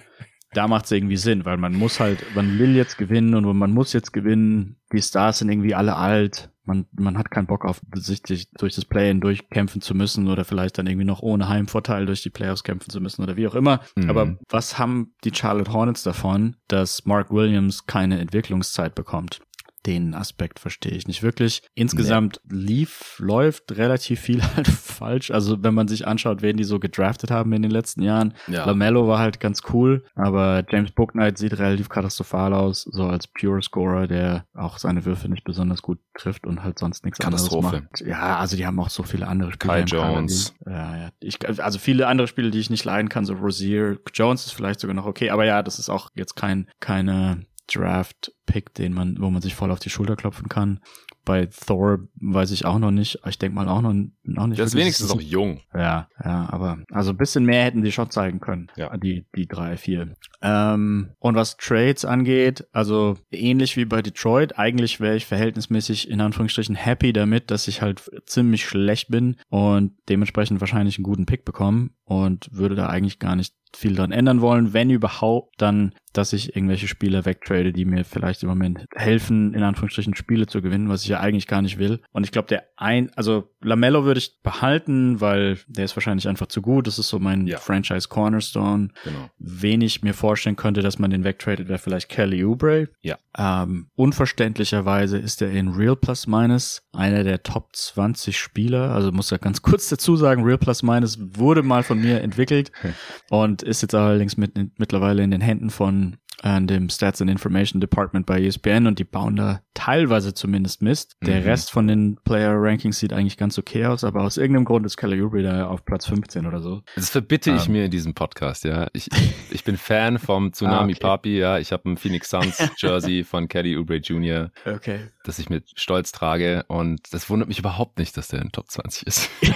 [SPEAKER 2] da macht es irgendwie Sinn, weil man muss halt, man will jetzt gewinnen und man muss jetzt gewinnen. Die Stars sind irgendwie alle alt. Man, man hat keinen Bock auf sich durch das Play-In durchkämpfen zu müssen oder vielleicht dann irgendwie noch ohne Heimvorteil durch die Playoffs kämpfen zu müssen oder wie auch immer. Mhm. Aber was haben die Charlotte Hornets davon, dass Mark Williams keine Entwicklungszeit bekommt? Den Aspekt verstehe ich nicht wirklich. Insgesamt nee. lief, läuft relativ viel halt falsch. Also wenn man sich anschaut, wen die so gedraftet haben in den letzten Jahren. Ja. LaMelo war halt ganz cool, aber James Booknight sieht relativ katastrophal aus, so als Pure Scorer, der auch seine Würfe nicht besonders gut trifft und halt sonst nichts anderes macht. Ja, also die haben auch so viele andere Spiele.
[SPEAKER 1] Kai Jones.
[SPEAKER 2] Ja, ja. Ich, also viele andere Spiele, die ich nicht leiden kann, so Rosier. Jones ist vielleicht sogar noch okay, aber ja, das ist auch jetzt kein, keine Draft-Pick, den man, wo man sich voll auf die Schulter klopfen kann. Bei Thor weiß ich auch noch nicht. Ich denke mal auch noch, noch nicht.
[SPEAKER 1] Der ist wenigstens noch jung.
[SPEAKER 2] Ja, ja, aber also ein bisschen mehr hätten sie schon zeigen können. Ja. Die, die drei, vier. Ähm, und was Trades angeht, also ähnlich wie bei Detroit, eigentlich wäre ich verhältnismäßig in Anführungsstrichen happy damit, dass ich halt ziemlich schlecht bin und dementsprechend wahrscheinlich einen guten Pick bekommen und würde da eigentlich gar nicht viel dran ändern wollen. Wenn überhaupt, dann, dass ich irgendwelche Spieler wegtrade, die mir vielleicht im Moment helfen, in Anführungsstrichen Spiele zu gewinnen, was ich ja eigentlich gar nicht will. Und ich glaube, der ein, also Lamello würde ich behalten, weil der ist wahrscheinlich einfach zu gut. Das ist so mein ja. Franchise Cornerstone. Genau. Wen ich mir vorstellen könnte, dass man den wegtradet, wäre vielleicht Kelly Oubre.
[SPEAKER 1] Ja.
[SPEAKER 2] Ähm, unverständlicherweise ist er in Real Plus Minus einer der Top 20 Spieler. Also muss ja ganz kurz dazu sagen, Real Plus Minus wurde mal von mir entwickelt und ist jetzt allerdings mit, mittlerweile in den Händen von an dem Stats and Information Department bei ESPN und die bauen da teilweise zumindest Mist. Der mhm. Rest von den Player Rankings sieht eigentlich ganz okay aus, aber aus irgendeinem Grund ist Kelly Oubre da auf Platz 15 oder so.
[SPEAKER 1] Das verbitte ich. Ähm. mir in diesem Podcast, ja. Ich, ich bin Fan vom Tsunami ah, okay. Papi, ja. Ich habe ein Phoenix Suns Jersey von Kelly Oubre Jr.
[SPEAKER 2] Okay.
[SPEAKER 1] Das ich mit Stolz trage und das wundert mich überhaupt nicht, dass der in Top 20 ist.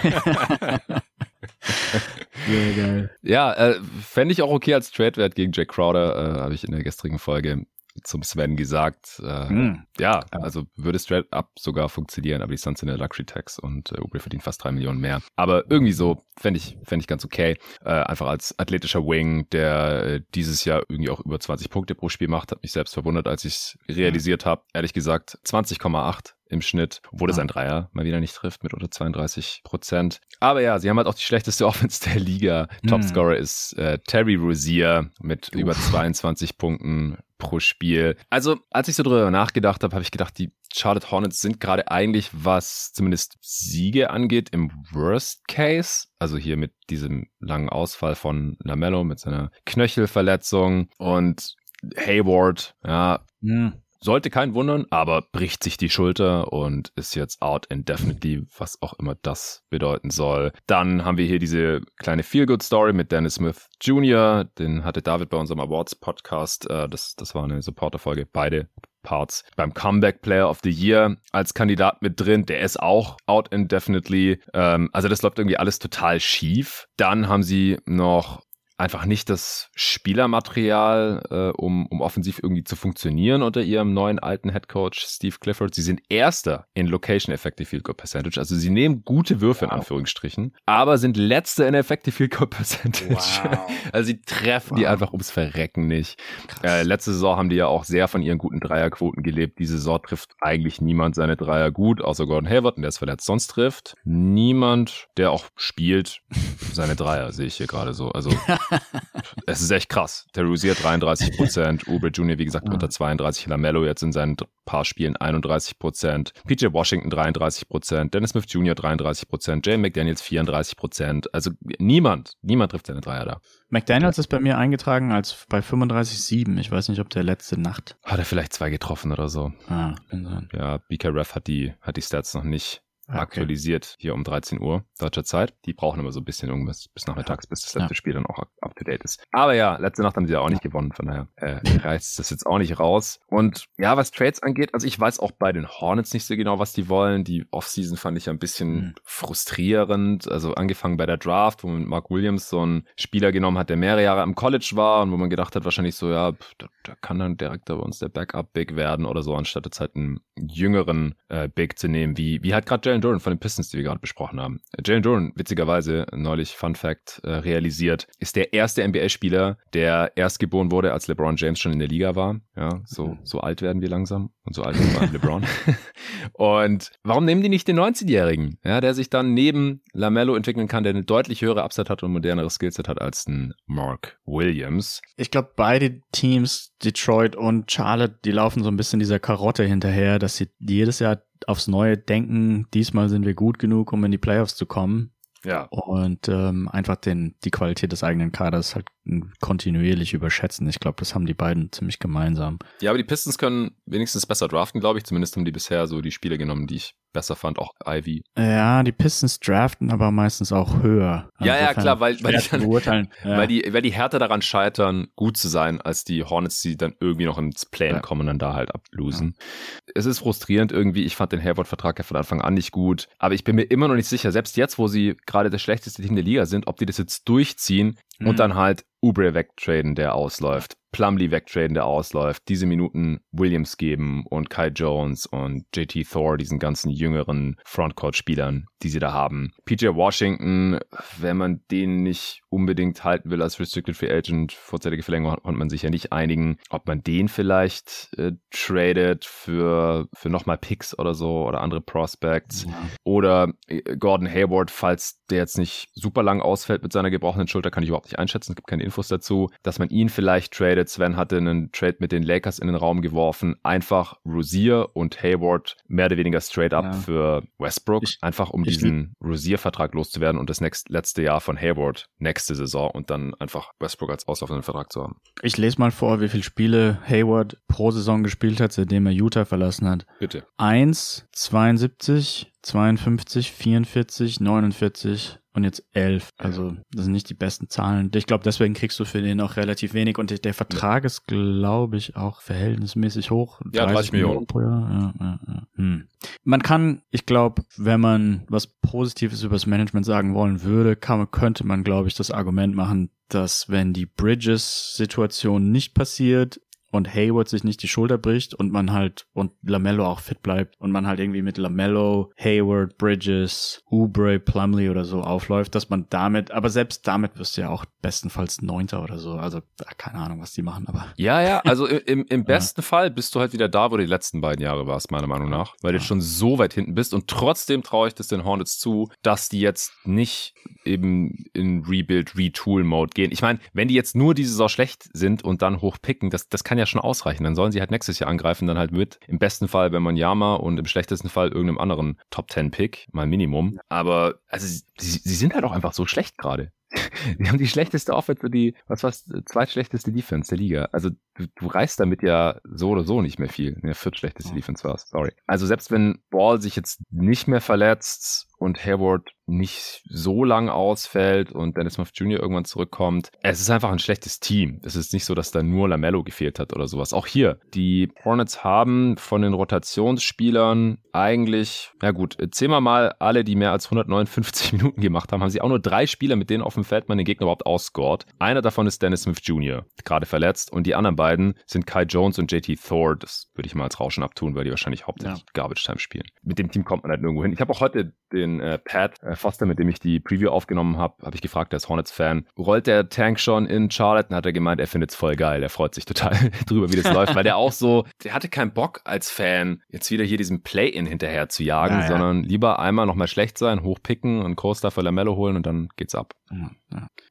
[SPEAKER 2] Sehr geil.
[SPEAKER 1] Ja, äh, fände ich auch okay als Trade-Wert gegen Jack Crowder, äh, habe ich in der gestrigen Folge zum Sven gesagt. Äh, mm. ja, also würde straight up sogar funktionieren, aber die Suns sind der Luxury Tax und äh, Ubre verdient fast drei Millionen mehr. Aber irgendwie so fände ich, fände ich ganz okay. Äh, einfach als athletischer Wing, der äh, dieses Jahr irgendwie auch über 20 Punkte pro Spiel macht, hat mich selbst verwundert, als ich es realisiert habe. Ehrlich gesagt, 20,8 im Schnitt, obwohl es ein Dreier mal wieder nicht trifft mit unter 32 Prozent. Aber ja, sie haben halt auch die schlechteste Offense der Liga. Mhm. Topscorer ist äh, Terry Rozier mit Uff. über 22 Punkten pro Spiel. Also, als ich so drüber nachgedacht habe, habe ich gedacht, die Charlotte Hornets sind gerade eigentlich, was zumindest Siege angeht, im Worst Case. Also hier mit diesem langen Ausfall von Lamello mit seiner Knöchelverletzung und Hayward, ja, mhm. Sollte kein wundern, aber bricht sich die Schulter und ist jetzt out indefinitely, was auch immer das bedeuten soll. Dann haben wir hier diese kleine Feel-Good-Story mit Dennis Smith Jr., den hatte David bei unserem Awards-Podcast, äh, das, das war eine Supporter-Folge, beide Parts. Beim Comeback Player of the Year als Kandidat mit drin, der ist auch out indefinitely. Ähm, also das läuft irgendwie alles total schief. Dann haben sie noch einfach nicht das Spielermaterial, äh, um, um offensiv irgendwie zu funktionieren unter ihrem neuen alten Head Coach Steve Clifford. Sie sind Erster in Location Effective Field Goal Percentage. Also sie nehmen gute Würfe wow. in Anführungsstrichen, aber sind Letzter in Effective Field Goal Percentage. Wow. Also sie treffen wow. die einfach ums Verrecken nicht. Äh, letzte Saison haben die ja auch sehr von ihren guten Dreierquoten gelebt. Diese Saison trifft eigentlich niemand seine Dreier gut, außer Gordon Hayward, der ist verletzt. Sonst trifft niemand, der auch spielt, seine Dreier, sehe ich hier gerade so. Also es ist echt krass. Der Rosier 33 Prozent, Uber Jr. wie gesagt unter 32, Lamello jetzt in seinen paar Spielen 31 Prozent, PJ Washington 33 Prozent, Dennis Smith Jr. 33 Prozent, Jay McDaniels 34 Prozent. Also niemand, niemand trifft seine Dreier da.
[SPEAKER 2] McDaniels ist bei mir eingetragen als bei 35,7. Ich weiß nicht, ob der letzte Nacht.
[SPEAKER 1] Hat er vielleicht zwei getroffen oder so.
[SPEAKER 2] Ah, kann sein.
[SPEAKER 1] Ja, BK Ref hat die, hat die Stats noch nicht okay. aktualisiert hier um 13 Uhr deutscher Zeit. Die brauchen immer so ein bisschen irgendwas bis nachmittags, bis das letzte ja. Spiel dann auch up to date ist. Aber ja, letzte Nacht haben sie ja auch nicht gewonnen, von daher äh, reißt das jetzt auch nicht raus. Und ja, was Trades angeht, also ich weiß auch bei den Hornets nicht so genau, was die wollen. Die Offseason fand ich ja ein bisschen mhm. frustrierend. Also angefangen bei der Draft, wo man Mark Williams so einen Spieler genommen hat, der mehrere Jahre am College war und wo man gedacht hat, wahrscheinlich so, ja, da, da kann dann direkt bei uns der Backup-Big werden oder so, anstatt jetzt halt einen jüngeren äh, Big zu nehmen, wie, wie halt gerade Jalen Duran von den Pistons, die wir gerade besprochen haben. Jalen Duran, witzigerweise, neulich Fun Fact äh, realisiert, ist der erste NBA-Spieler, der erst geboren wurde, als LeBron James schon in der Liga war. Ja, so, mhm. so alt werden wir langsam und so alt war LeBron. und warum nehmen die nicht den 19-Jährigen, ja, der sich dann neben Lamello entwickeln kann, der eine deutlich höhere Upside hat und modernere Skillset hat als ein Mark Williams?
[SPEAKER 2] Ich glaube, beide Teams, Detroit und Charlotte, die laufen so ein bisschen dieser Karotte hinterher, dass sie jedes Jahr aufs Neue denken, diesmal sind wir gut genug, um in die Playoffs zu kommen.
[SPEAKER 1] Ja.
[SPEAKER 2] Und ähm, einfach den, die Qualität des eigenen Kaders halt kontinuierlich überschätzen. Ich glaube, das haben die beiden ziemlich gemeinsam.
[SPEAKER 1] Ja, aber die Pistons können wenigstens besser draften, glaube ich. Zumindest haben die bisher so die Spiele genommen, die ich besser fand, auch Ivy.
[SPEAKER 2] Ja, die Pistons draften aber meistens auch höher.
[SPEAKER 1] Ja, ja, klar, weil, weil, die, dann, ja. weil, die, weil die härter daran scheitern, gut zu sein, als die Hornets, die dann irgendwie noch ins Plan ja. kommen und dann da halt ablosen. Ja. Es ist frustrierend irgendwie. Ich fand den Hayward-Vertrag ja von Anfang an nicht gut, aber ich bin mir immer noch nicht sicher, selbst jetzt, wo sie gerade das schlechteste Team der Liga sind, ob die das jetzt durchziehen mhm. und dann halt Ubre wegtraden, der ausläuft. Plumlee wegtraden, der ausläuft, diese Minuten Williams geben und Kai Jones und JT Thor, diesen ganzen jüngeren Frontcourt-Spielern, die sie da haben. PJ Washington, wenn man den nicht unbedingt halten will als Restricted Free Agent, vorzeitige Verlängerung konnte man sich ja nicht einigen, ob man den vielleicht äh, tradet für, für nochmal Picks oder so oder andere Prospects. Ja. Oder äh, Gordon Hayward, falls der jetzt nicht super lang ausfällt mit seiner gebrochenen Schulter, kann ich überhaupt nicht einschätzen, es gibt keine Infos dazu, dass man ihn vielleicht tradet getradet. Sven hatte einen Trade mit den Lakers in den Raum geworfen. Einfach Rosier und Hayward mehr oder weniger straight up ja. für Westbrook. Ich, einfach um diesen Rosier-Vertrag loszuwerden und das next, letzte Jahr von Hayward nächste Saison und dann einfach Westbrook als auslaufenden Vertrag zu haben.
[SPEAKER 2] Ich lese mal vor, wie viele Spiele Hayward pro Saison gespielt hat, seitdem er Utah verlassen hat.
[SPEAKER 1] Bitte.
[SPEAKER 2] 1, 72, 52, 44, 49, und jetzt elf. Also das sind nicht die besten Zahlen. Ich glaube, deswegen kriegst du für den auch relativ wenig. Und der Vertrag ist, glaube ich, auch verhältnismäßig hoch.
[SPEAKER 1] Ja, 30 Millionen pro Jahr.
[SPEAKER 2] Ja, ja, ja. Hm. Man kann, ich glaube, wenn man was Positives über das Management sagen wollen würde, kann, könnte man, glaube ich, das Argument machen, dass wenn die Bridges-Situation nicht passiert, und Hayward sich nicht die Schulter bricht und man halt und Lamello auch fit bleibt und man halt irgendwie mit Lamello, Hayward, Bridges, Oubre, Plumley oder so aufläuft, dass man damit, aber selbst damit wirst du ja auch bestenfalls Neunter oder so. Also keine Ahnung, was die machen, aber.
[SPEAKER 1] Ja, ja, also im, im besten ja. Fall bist du halt wieder da, wo du die letzten beiden Jahre warst, meiner Meinung nach, weil ja. du schon so weit hinten bist und trotzdem traue ich das den Hornets zu, dass die jetzt nicht eben in Rebuild, Retool-Mode gehen. Ich meine, wenn die jetzt nur diese Saison schlecht sind und dann hochpicken, das, das kann ja schon ausreichen. Dann sollen sie halt nächstes Jahr angreifen, dann halt mit. Im besten Fall, wenn man Yama und im schlechtesten Fall irgendeinem anderen Top-10-Pick, mal Minimum. Aber also sie, sie sind halt auch einfach so schlecht gerade. Die haben die schlechteste Offense, die, was war's, zweitschlechteste Defense der Liga. Also du, du reißt damit ja so oder so nicht mehr viel. Ne, viertschlechteste oh. Defense war's, sorry. Also selbst wenn Ball sich jetzt nicht mehr verletzt und Hayward nicht so lang ausfällt und Dennis Smith Jr. irgendwann zurückkommt. Es ist einfach ein schlechtes Team. Es ist nicht so, dass da nur Lamello gefehlt hat oder sowas. Auch hier, die Hornets haben von den Rotationsspielern eigentlich, ja gut, zählen wir mal alle, die mehr als 159 Minuten gemacht haben, haben sie auch nur drei Spieler, mit denen auf dem Feld man den Gegner überhaupt ausscored. Einer davon ist Dennis Smith Jr., gerade verletzt und die anderen beiden sind Kai Jones und JT Thor. Das würde ich mal als Rauschen abtun, weil die wahrscheinlich hauptsächlich ja. Garbage Time spielen. Mit dem Team kommt man halt nirgendwo hin. Ich habe auch heute den äh, Pat äh, Foster, mit dem ich die Preview aufgenommen habe, habe ich gefragt, der ist Hornets-Fan. Rollt der Tank schon in Charlotte? Dann hat er gemeint, er findet es voll geil. Er freut sich total drüber, wie das läuft, weil der auch so, der hatte keinen Bock als Fan, jetzt wieder hier diesen Play-In hinterher zu jagen, ja, ja. sondern lieber einmal nochmal schlecht sein, hochpicken und Co-Star für Lamello holen und dann geht's ab.
[SPEAKER 2] ja.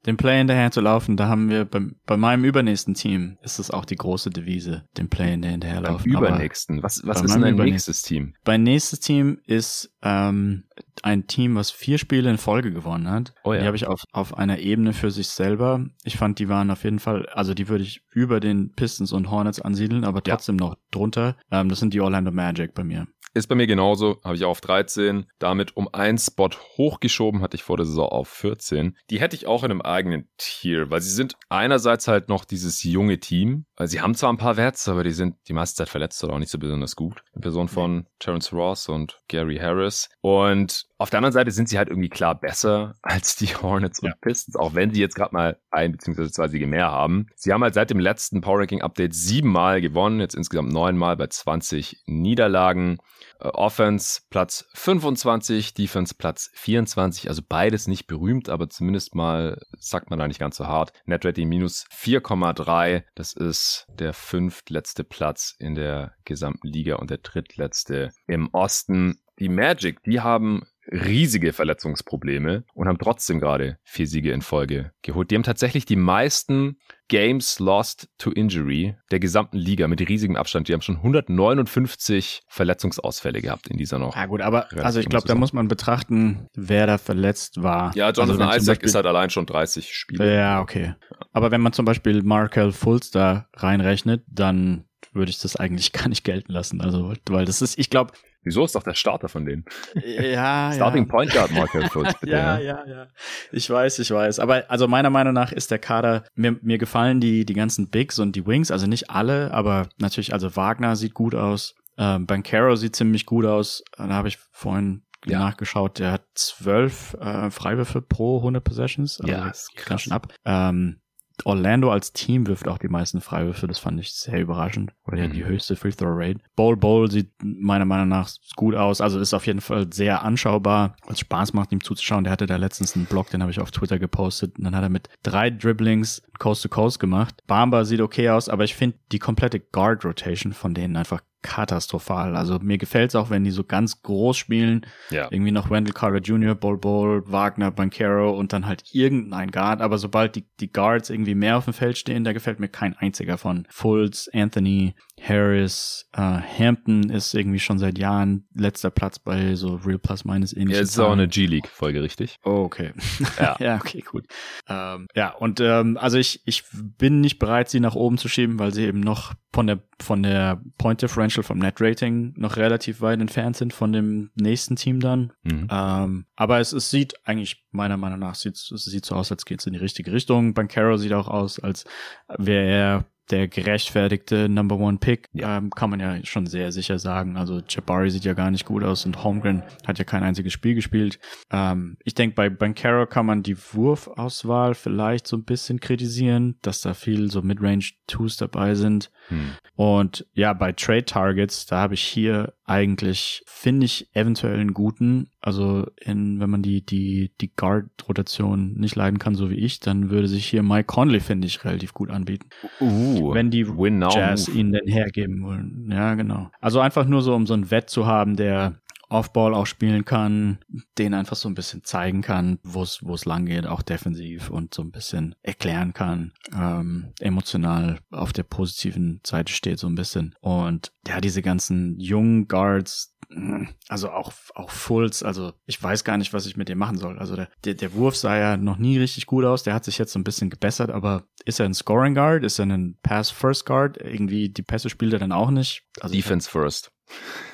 [SPEAKER 2] Den Play hinterher zu laufen, da haben wir bei, bei meinem übernächsten Team ist es auch die große Devise, den Play hinterher laufen.
[SPEAKER 1] Beim übernächsten? Was, was ist denn ein nächstes Team?
[SPEAKER 2] Mein nächstes Team ist ähm, ein Team, was vier Spiele in Folge gewonnen hat. Oh ja. Die habe ich auf, auf einer Ebene für sich selber. Ich fand, die waren auf jeden Fall, also die würde ich über den Pistons und Hornets ansiedeln, aber trotzdem ja. noch drunter. Ähm, das sind die Orlando Magic bei mir.
[SPEAKER 1] Ist bei mir genauso, habe ich auch auf 13, damit um einen Spot hochgeschoben, hatte ich vor der Saison auf 14. Die hätte ich auch in einem eigenen Tier, weil sie sind einerseits halt noch dieses junge Team, weil sie haben zwar ein paar Werts, aber die sind die meiste Zeit verletzt oder auch nicht so besonders gut. In Person von Terence Ross und Gary Harris. Und auf der anderen Seite sind sie halt irgendwie klar besser als die Hornets und ja. Pistons, auch wenn sie jetzt gerade mal ein bzw. zwei Siege mehr haben. Sie haben halt seit dem letzten Power Ranking Update siebenmal gewonnen, jetzt insgesamt neunmal bei 20 Niederlagen. Offense Platz 25, Defense Platz 24, also beides nicht berühmt, aber zumindest mal sagt man da nicht ganz so hart. Net Rating minus 4,3, das ist der fünftletzte Platz in der gesamten Liga und der drittletzte im Osten. Die Magic, die haben riesige Verletzungsprobleme und haben trotzdem gerade vier Siege in Folge geholt. Die haben tatsächlich die meisten Games lost to injury der gesamten Liga mit riesigem Abstand. Die haben schon 159 Verletzungsausfälle gehabt in dieser noch.
[SPEAKER 2] Ja gut, aber also ich glaube, da muss man betrachten, wer da verletzt war.
[SPEAKER 1] Ja, Jonathan also Isaac Beispiel, ist halt allein schon 30 Spiele.
[SPEAKER 2] Ja, okay. Aber wenn man zum Beispiel Markel Fultz da reinrechnet, dann würde ich das eigentlich gar nicht gelten lassen. Also, weil das ist, ich glaube,
[SPEAKER 1] Wieso ist doch der Starter von denen?
[SPEAKER 2] Ja,
[SPEAKER 1] Starting
[SPEAKER 2] ja.
[SPEAKER 1] Point Guard Markel Fultz,
[SPEAKER 2] bitte. ja, ja, ja. Ich weiß, ich weiß. Aber also meiner Meinung nach ist der Kader, mir, mir gefallen die, die ganzen Bigs und die Wings, also nicht alle, aber natürlich, also Wagner sieht gut aus. Ähm, Bancaro sieht ziemlich gut aus. Da habe ich vorhin ja. nachgeschaut, der hat zwölf äh, Freiwürfe pro 100 Possessions.
[SPEAKER 1] Also ja, das ist krass.
[SPEAKER 2] Schon ab. Ähm, Orlando als Team wirft auch die meisten Freiwürfe, das fand ich sehr überraschend. Oder ja, mhm. die höchste Free Throw Rate. Bowl Bowl sieht meiner Meinung nach gut aus, also ist auf jeden Fall sehr anschaubar, was Spaß macht, ihm zuzuschauen. Der hatte da letztens einen Blog, den habe ich auf Twitter gepostet und dann hat er mit drei Dribblings Coast to Coast gemacht. Bamba sieht okay aus, aber ich finde die komplette Guard Rotation von denen einfach katastrophal. Also mir gefällt es auch, wenn die so ganz groß spielen. Ja. Irgendwie noch Wendell Carter Jr., Bol Bol, Wagner, Bankero und dann halt irgendein Guard. Aber sobald die, die Guards irgendwie mehr auf dem Feld stehen, da gefällt mir kein einziger von. Fultz, Anthony, Harris, äh, Hampton ist irgendwie schon seit Jahren letzter Platz bei so Real Plus Minus ähnlichen.
[SPEAKER 1] Ja, ist auch eine G-League-Folge, richtig?
[SPEAKER 2] Oh, okay. Ja. ja, okay, gut. Ähm, ja, und ähm, also ich, ich bin nicht bereit, sie nach oben zu schieben, weil sie eben noch von der von der Point Differential vom Net Rating noch relativ weit entfernt sind von dem nächsten Team dann. Mhm. Ähm, aber es, es sieht eigentlich meiner Meinung nach sieht es sieht so aus, als geht es in die richtige Richtung. Bankero sieht auch aus, als wäre er der gerechtfertigte Number One Pick, ja. ähm, kann man ja schon sehr sicher sagen. Also Jabari sieht ja gar nicht gut aus und Holmgren hat ja kein einziges Spiel gespielt. Ähm, ich denke, bei Bankero kann man die Wurfauswahl vielleicht so ein bisschen kritisieren, dass da viel so Midrange Twos dabei sind. Hm. Und ja, bei Trade Targets, da habe ich hier eigentlich, finde ich, eventuell einen guten. Also in, wenn man die, die, die Guard-Rotation nicht leiden kann, so wie ich, dann würde sich hier Mike Conley, finde ich, relativ gut anbieten.
[SPEAKER 1] Uh,
[SPEAKER 2] wenn die Jazz ihn denn hergeben wollen. Ja, genau. Also einfach nur so, um so ein Wett zu haben, der Offball auch spielen kann, den einfach so ein bisschen zeigen kann, wo es wo es lang geht, auch defensiv und so ein bisschen erklären kann, ähm, emotional auf der positiven Seite steht so ein bisschen. Und ja, diese ganzen jungen Guards, also auch, auch Fulls, also ich weiß gar nicht, was ich mit dem machen soll. Also der, der, der Wurf sah ja noch nie richtig gut aus, der hat sich jetzt so ein bisschen gebessert, aber ist er ein Scoring Guard? Ist er ein Pass First Guard? Irgendwie die Pässe spielt er dann auch nicht.
[SPEAKER 1] Also Defense First.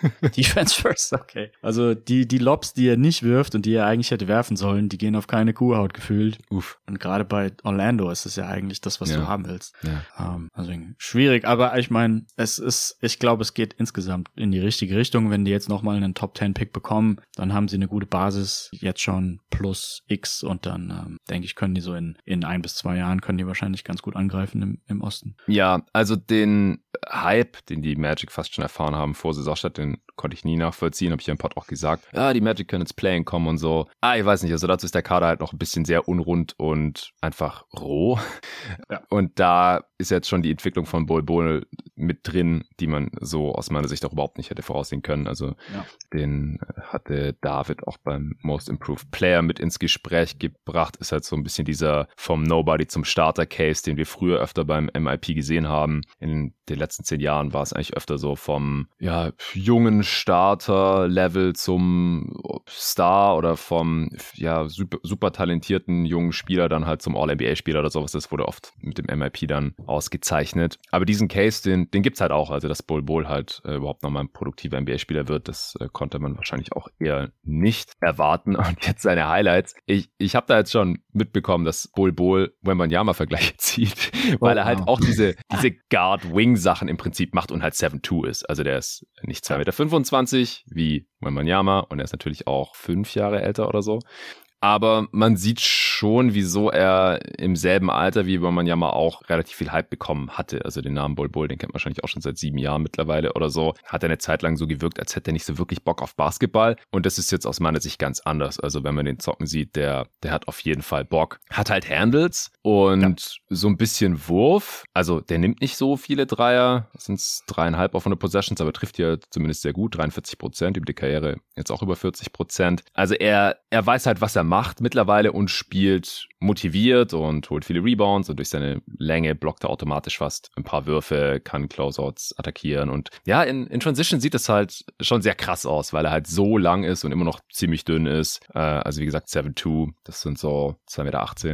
[SPEAKER 2] Defense first, okay. Also die, die Lobs, die er nicht wirft und die er eigentlich hätte werfen sollen, die gehen auf keine Kuhhaut gefühlt. Uff. Und gerade bei Orlando ist es ja eigentlich das, was ja. du haben willst. Ja. Um, ähm, also schwierig, aber ich meine, es ist, ich glaube, es geht insgesamt in die richtige Richtung. Wenn die jetzt nochmal einen Top 10 Pick bekommen, dann haben sie eine gute Basis, jetzt schon plus X und dann ähm, denke ich, können die so in, in ein bis zwei Jahren können die wahrscheinlich ganz gut angreifen im, im Osten.
[SPEAKER 1] Ja, also den Hype, den die Magic fast schon erfahren haben vor Saison Saisonstart, den konnte ich nie nachvollziehen, habe ich ja im Pod auch gesagt. Ja, die Magic können ins Playing kommen und so. Ah, ich weiß nicht, also dazu ist der Kader halt noch ein bisschen sehr unrund und einfach roh. Ja. Und da ist jetzt schon die Entwicklung von Bol Bol mit drin, die man so aus meiner Sicht auch überhaupt nicht hätte voraussehen können. Also ja. den hatte David auch beim Most Improved Player mit ins Gespräch gebracht. Ist halt so ein bisschen dieser vom Nobody zum Starter Case, den wir früher öfter beim MIP gesehen haben. In den letzten zehn Jahren war es eigentlich öfter so vom ja, jungen Starter-Level zum Star oder vom ja, super, super talentierten jungen Spieler dann halt zum All-NBA-Spieler oder sowas. Das wurde oft mit dem MIP dann ausgezeichnet. Aber diesen Case, den, den gibt's halt auch. Also, dass Bol Bol halt äh, überhaupt nochmal ein produktiver NBA-Spieler wird, das äh, konnte man wahrscheinlich auch eher nicht erwarten. Und jetzt seine Highlights. Ich, ich habe da jetzt schon mitbekommen, dass Bol Bol Wembanyama-Vergleiche zieht, weil oh, er halt wow. auch diese, diese Guard-Wing-Sachen im Prinzip macht und halt 7-2 ist. Also der ist nicht 2,25 Meter wie Wembanyama und er ist natürlich auch fünf Jahre älter oder so. Aber man sieht schon, wieso er im selben Alter, wie man ja mal auch relativ viel Hype bekommen hatte. Also den Namen Bol Bol, den kennt man wahrscheinlich auch schon seit sieben Jahren mittlerweile oder so. Hat er eine Zeit lang so gewirkt, als hätte er nicht so wirklich Bock auf Basketball. Und das ist jetzt aus meiner Sicht ganz anders. Also wenn man den zocken sieht, der, der hat auf jeden Fall Bock. Hat halt Handles und ja. so ein bisschen Wurf. Also der nimmt nicht so viele Dreier. Das sind dreieinhalb auf 100 Possessions, aber trifft hier zumindest sehr gut. 43 Prozent über die Karriere. Jetzt auch über 40 Prozent. Also er, er weiß halt, was er macht mittlerweile und spielt motiviert und holt viele Rebounds und durch seine Länge blockt er automatisch fast ein paar Würfe, kann Closeouts attackieren und ja, in, in Transition sieht es halt schon sehr krass aus, weil er halt so lang ist und immer noch ziemlich dünn ist. Äh, also wie gesagt, 7'2, das sind so 2,18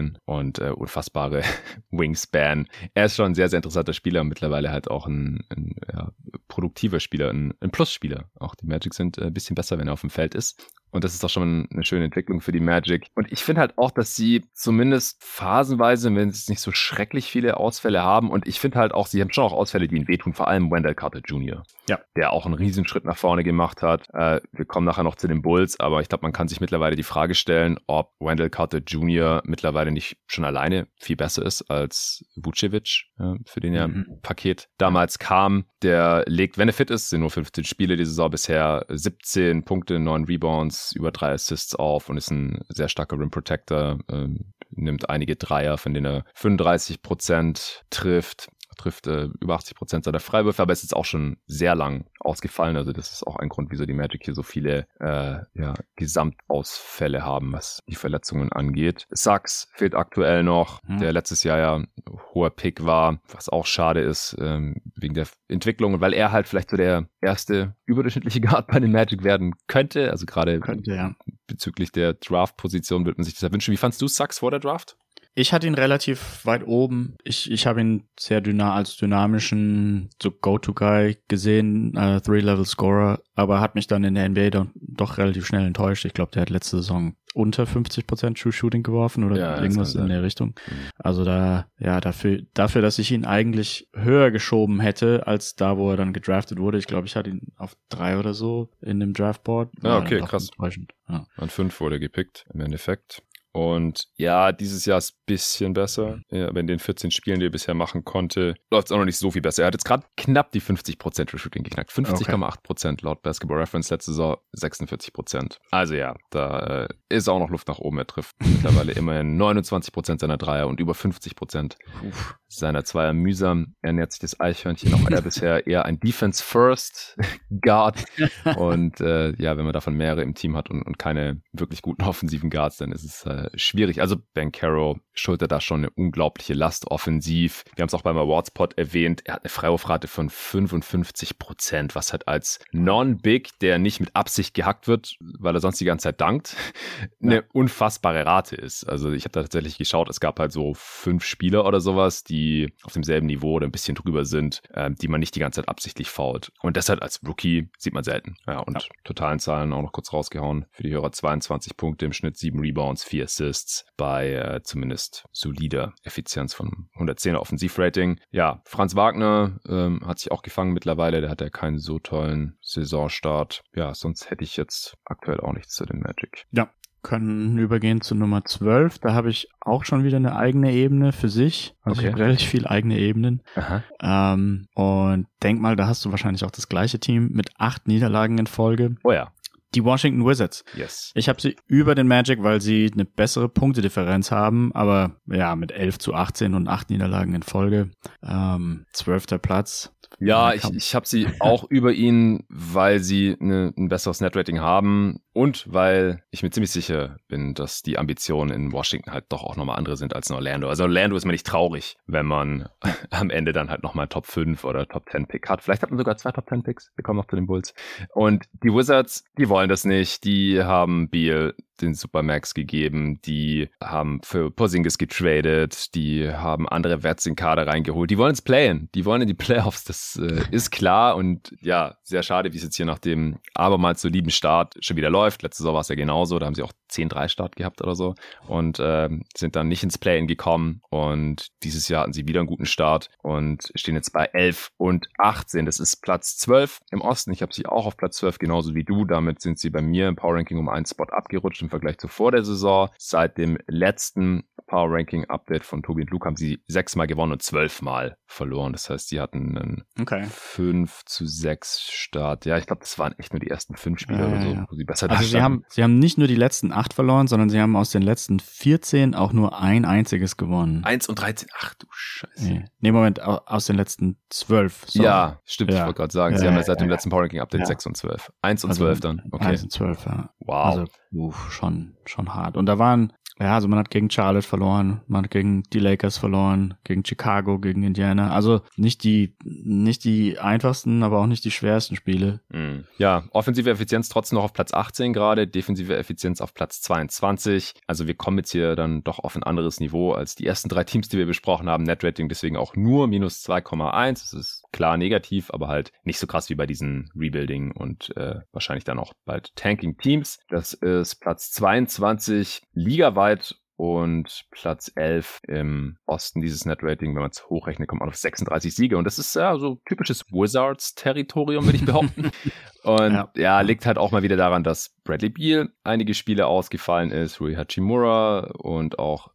[SPEAKER 1] Meter und äh, unfassbare Wingspan. Er ist schon ein sehr, sehr interessanter Spieler, mittlerweile halt auch ein, ein ja, produktiver Spieler, ein, ein Plus-Spieler. Auch die Magic sind äh, ein bisschen besser, wenn er auf dem Feld ist. Und das ist doch schon eine schöne Entwicklung für die Magic. Und ich finde halt auch, dass sie zumindest phasenweise, wenn sie nicht so schrecklich viele Ausfälle haben, und ich finde halt auch, sie haben schon auch Ausfälle, die ihnen wehtun, vor allem Wendell Carter Jr. Ja. Der auch einen Riesenschritt nach vorne gemacht hat. Äh, wir kommen nachher noch zu den Bulls, aber ich glaube, man kann sich mittlerweile die Frage stellen, ob Wendell Carter Jr. mittlerweile nicht schon alleine viel besser ist als Vucevic, äh, für den ja mhm. Paket damals kam. Der legt, wenn er fit ist, sind nur 15 Spiele die Saison bisher, 17 Punkte, 9 Rebounds, über drei Assists auf und ist ein sehr starker Rim Protector, ähm, nimmt einige Dreier, von denen er 35 Prozent trifft trifft äh, über 80 Prozent seiner Freiwürfe, aber es ist auch schon sehr lang ausgefallen. Also das ist auch ein Grund, wieso die Magic hier so viele äh, ja, Gesamtausfälle haben, was die Verletzungen angeht. Sachs fehlt aktuell noch, hm. der letztes Jahr ja hoher Pick war, was auch schade ist ähm, wegen der Entwicklung und weil er halt vielleicht so der erste überdurchschnittliche Guard bei den Magic werden könnte. Also gerade ja. bezüglich der Draft-Position wird man sich das wünschen. Wie fandst du Sachs vor der Draft?
[SPEAKER 2] Ich hatte ihn relativ weit oben. Ich, ich habe ihn sehr dynam als dynamischen so Go-To-Guy gesehen, äh, Three-Level-Scorer, aber hat mich dann in der NBA dann doch relativ schnell enttäuscht. Ich glaube, der hat letzte Saison unter 50% True Shooting geworfen oder ja, irgendwas in der Richtung. Mhm. Also da, ja, dafür, dafür, dass ich ihn eigentlich höher geschoben hätte, als da, wo er dann gedraftet wurde. Ich glaube, ich hatte ihn auf drei oder so in dem Draftboard.
[SPEAKER 1] Ja, okay, krass. Ja. An fünf wurde gepickt, im Endeffekt. Und ja, dieses Jahr ist ein bisschen besser. Ja, aber in den 14 Spielen, die er bisher machen konnte, läuft es auch noch nicht so viel besser. Er hat jetzt gerade knapp die 50% für Shooting geknackt. 50,8% okay. laut Basketball Reference letzte Saison 46%. Also ja, da äh, ist auch noch Luft nach oben. Er trifft mittlerweile immerhin 29% seiner Dreier und über 50% Uff. seiner Zweier mühsam. Ernährt sich das Eichhörnchen auch er bisher eher ein Defense First Guard. und äh, ja, wenn man davon mehrere im Team hat und, und keine wirklich guten offensiven Guards, dann ist es äh, schwierig. Also Ben Caro schultert da schon eine unglaubliche Last offensiv. Wir haben es auch beim Awardspot erwähnt. Er hat eine Freiwurfrate von 55 Prozent, was halt als Non-Big, der nicht mit Absicht gehackt wird, weil er sonst die ganze Zeit dankt, eine ja. unfassbare Rate ist. Also ich habe da tatsächlich geschaut, es gab halt so fünf Spieler oder sowas, die auf demselben Niveau oder ein bisschen drüber sind, äh, die man nicht die ganze Zeit absichtlich fault. Und deshalb als Rookie sieht man selten. Ja, und ja. totalen Zahlen auch noch kurz rausgehauen. Für die Hörer 22 Punkte im Schnitt, 7 Rebounds, 4 Assists bei äh, zumindest solider Effizienz von 110er Offensivrating. Ja, Franz Wagner ähm, hat sich auch gefangen mittlerweile. Der hat ja keinen so tollen Saisonstart. Ja, sonst hätte ich jetzt aktuell auch nichts zu den Magic.
[SPEAKER 2] Ja, können übergehen zu Nummer 12. Da habe ich auch schon wieder eine eigene Ebene für sich. Also okay. ich habe relativ viele eigene Ebenen. Ähm, und denk mal, da hast du wahrscheinlich auch das gleiche Team mit acht Niederlagen in Folge.
[SPEAKER 1] Oh ja
[SPEAKER 2] die Washington Wizards.
[SPEAKER 1] Yes.
[SPEAKER 2] Ich habe sie über den Magic, weil sie eine bessere Punktedifferenz haben, aber ja, mit 11 zu 18 und 8 Niederlagen in Folge. Ähm, 12. Platz.
[SPEAKER 1] Ja, ich, ich habe sie auch über ihn, weil sie eine, ein besseres Netrating haben und weil ich mir ziemlich sicher bin, dass die Ambitionen in Washington halt doch auch nochmal andere sind als in Orlando. Also Orlando ist mir nicht traurig, wenn man am Ende dann halt nochmal Top 5 oder Top 10 Pick hat. Vielleicht hat man sogar zwei Top 10 Picks. Wir kommen noch zu den Bulls. Und die Wizards, die wollen das nicht. Die haben Beal den Supermax gegeben, die haben für Porzingis getradet, die haben andere Werts in Kader reingeholt. Die wollen es playen, die wollen in die Playoffs, das äh, ist klar und ja, sehr schade, wie es jetzt hier nach dem abermals so lieben Start schon wieder läuft. Letzte Saison war es ja genauso, da haben sie auch 10-3 Start gehabt oder so und äh, sind dann nicht ins Playen gekommen und dieses Jahr hatten sie wieder einen guten Start und stehen jetzt bei 11 und 18. Das ist Platz 12 im Osten. Ich habe sie auch auf Platz 12 genauso wie du. Damit sind sie bei mir im Power Ranking um einen Spot abgerutscht im Vergleich zu vor der Saison. Seit dem letzten Power Ranking Update von Tobi und Luke haben sie sechsmal gewonnen und zwölfmal verloren. Das heißt, sie hatten einen
[SPEAKER 2] okay.
[SPEAKER 1] 5 zu 6 Start. Ja, ich glaube, das waren echt nur die ersten fünf Spiele ja, oder so,
[SPEAKER 2] ja. wo sie besser Also sie haben, sie haben nicht nur die letzten acht verloren, sondern sie haben aus den letzten 14 auch nur ein einziges gewonnen.
[SPEAKER 1] 1 und 13, ach du Scheiße.
[SPEAKER 2] Nee, nee Moment, aus den letzten 12.
[SPEAKER 1] So. Ja, stimmt, ja. ich wollte gerade sagen, sie haben ja seit dem letzten Power Ranking Update 6 und 12. 1 und also 12 dann,
[SPEAKER 2] okay. 1 und 12, ja.
[SPEAKER 1] Wow.
[SPEAKER 2] Also, uff, schon, schon hart. Und da waren ja, also man hat gegen Charlotte verloren, man hat gegen die Lakers verloren, gegen Chicago, gegen Indiana. Also nicht die, nicht die einfachsten, aber auch nicht die schwersten Spiele.
[SPEAKER 1] Mhm. Ja, offensive Effizienz trotzdem noch auf Platz 18 gerade, defensive Effizienz auf Platz 22. Also wir kommen jetzt hier dann doch auf ein anderes Niveau als die ersten drei Teams, die wir besprochen haben. Netrating deswegen auch nur minus 2,1. Das ist klar negativ, aber halt nicht so krass wie bei diesen Rebuilding und äh, wahrscheinlich dann auch bald Tanking Teams. Das ist Platz 22 ligaweit und Platz 11 im Osten dieses Net-Rating, wenn man es hochrechnet, kommt man auf 36 Siege. Und das ist ja so typisches Wizards-Territorium, würde ich behaupten. und ja. ja. liegt halt auch mal wieder daran, dass Bradley Beal einige Spiele ausgefallen ist, Rui Hachimura und auch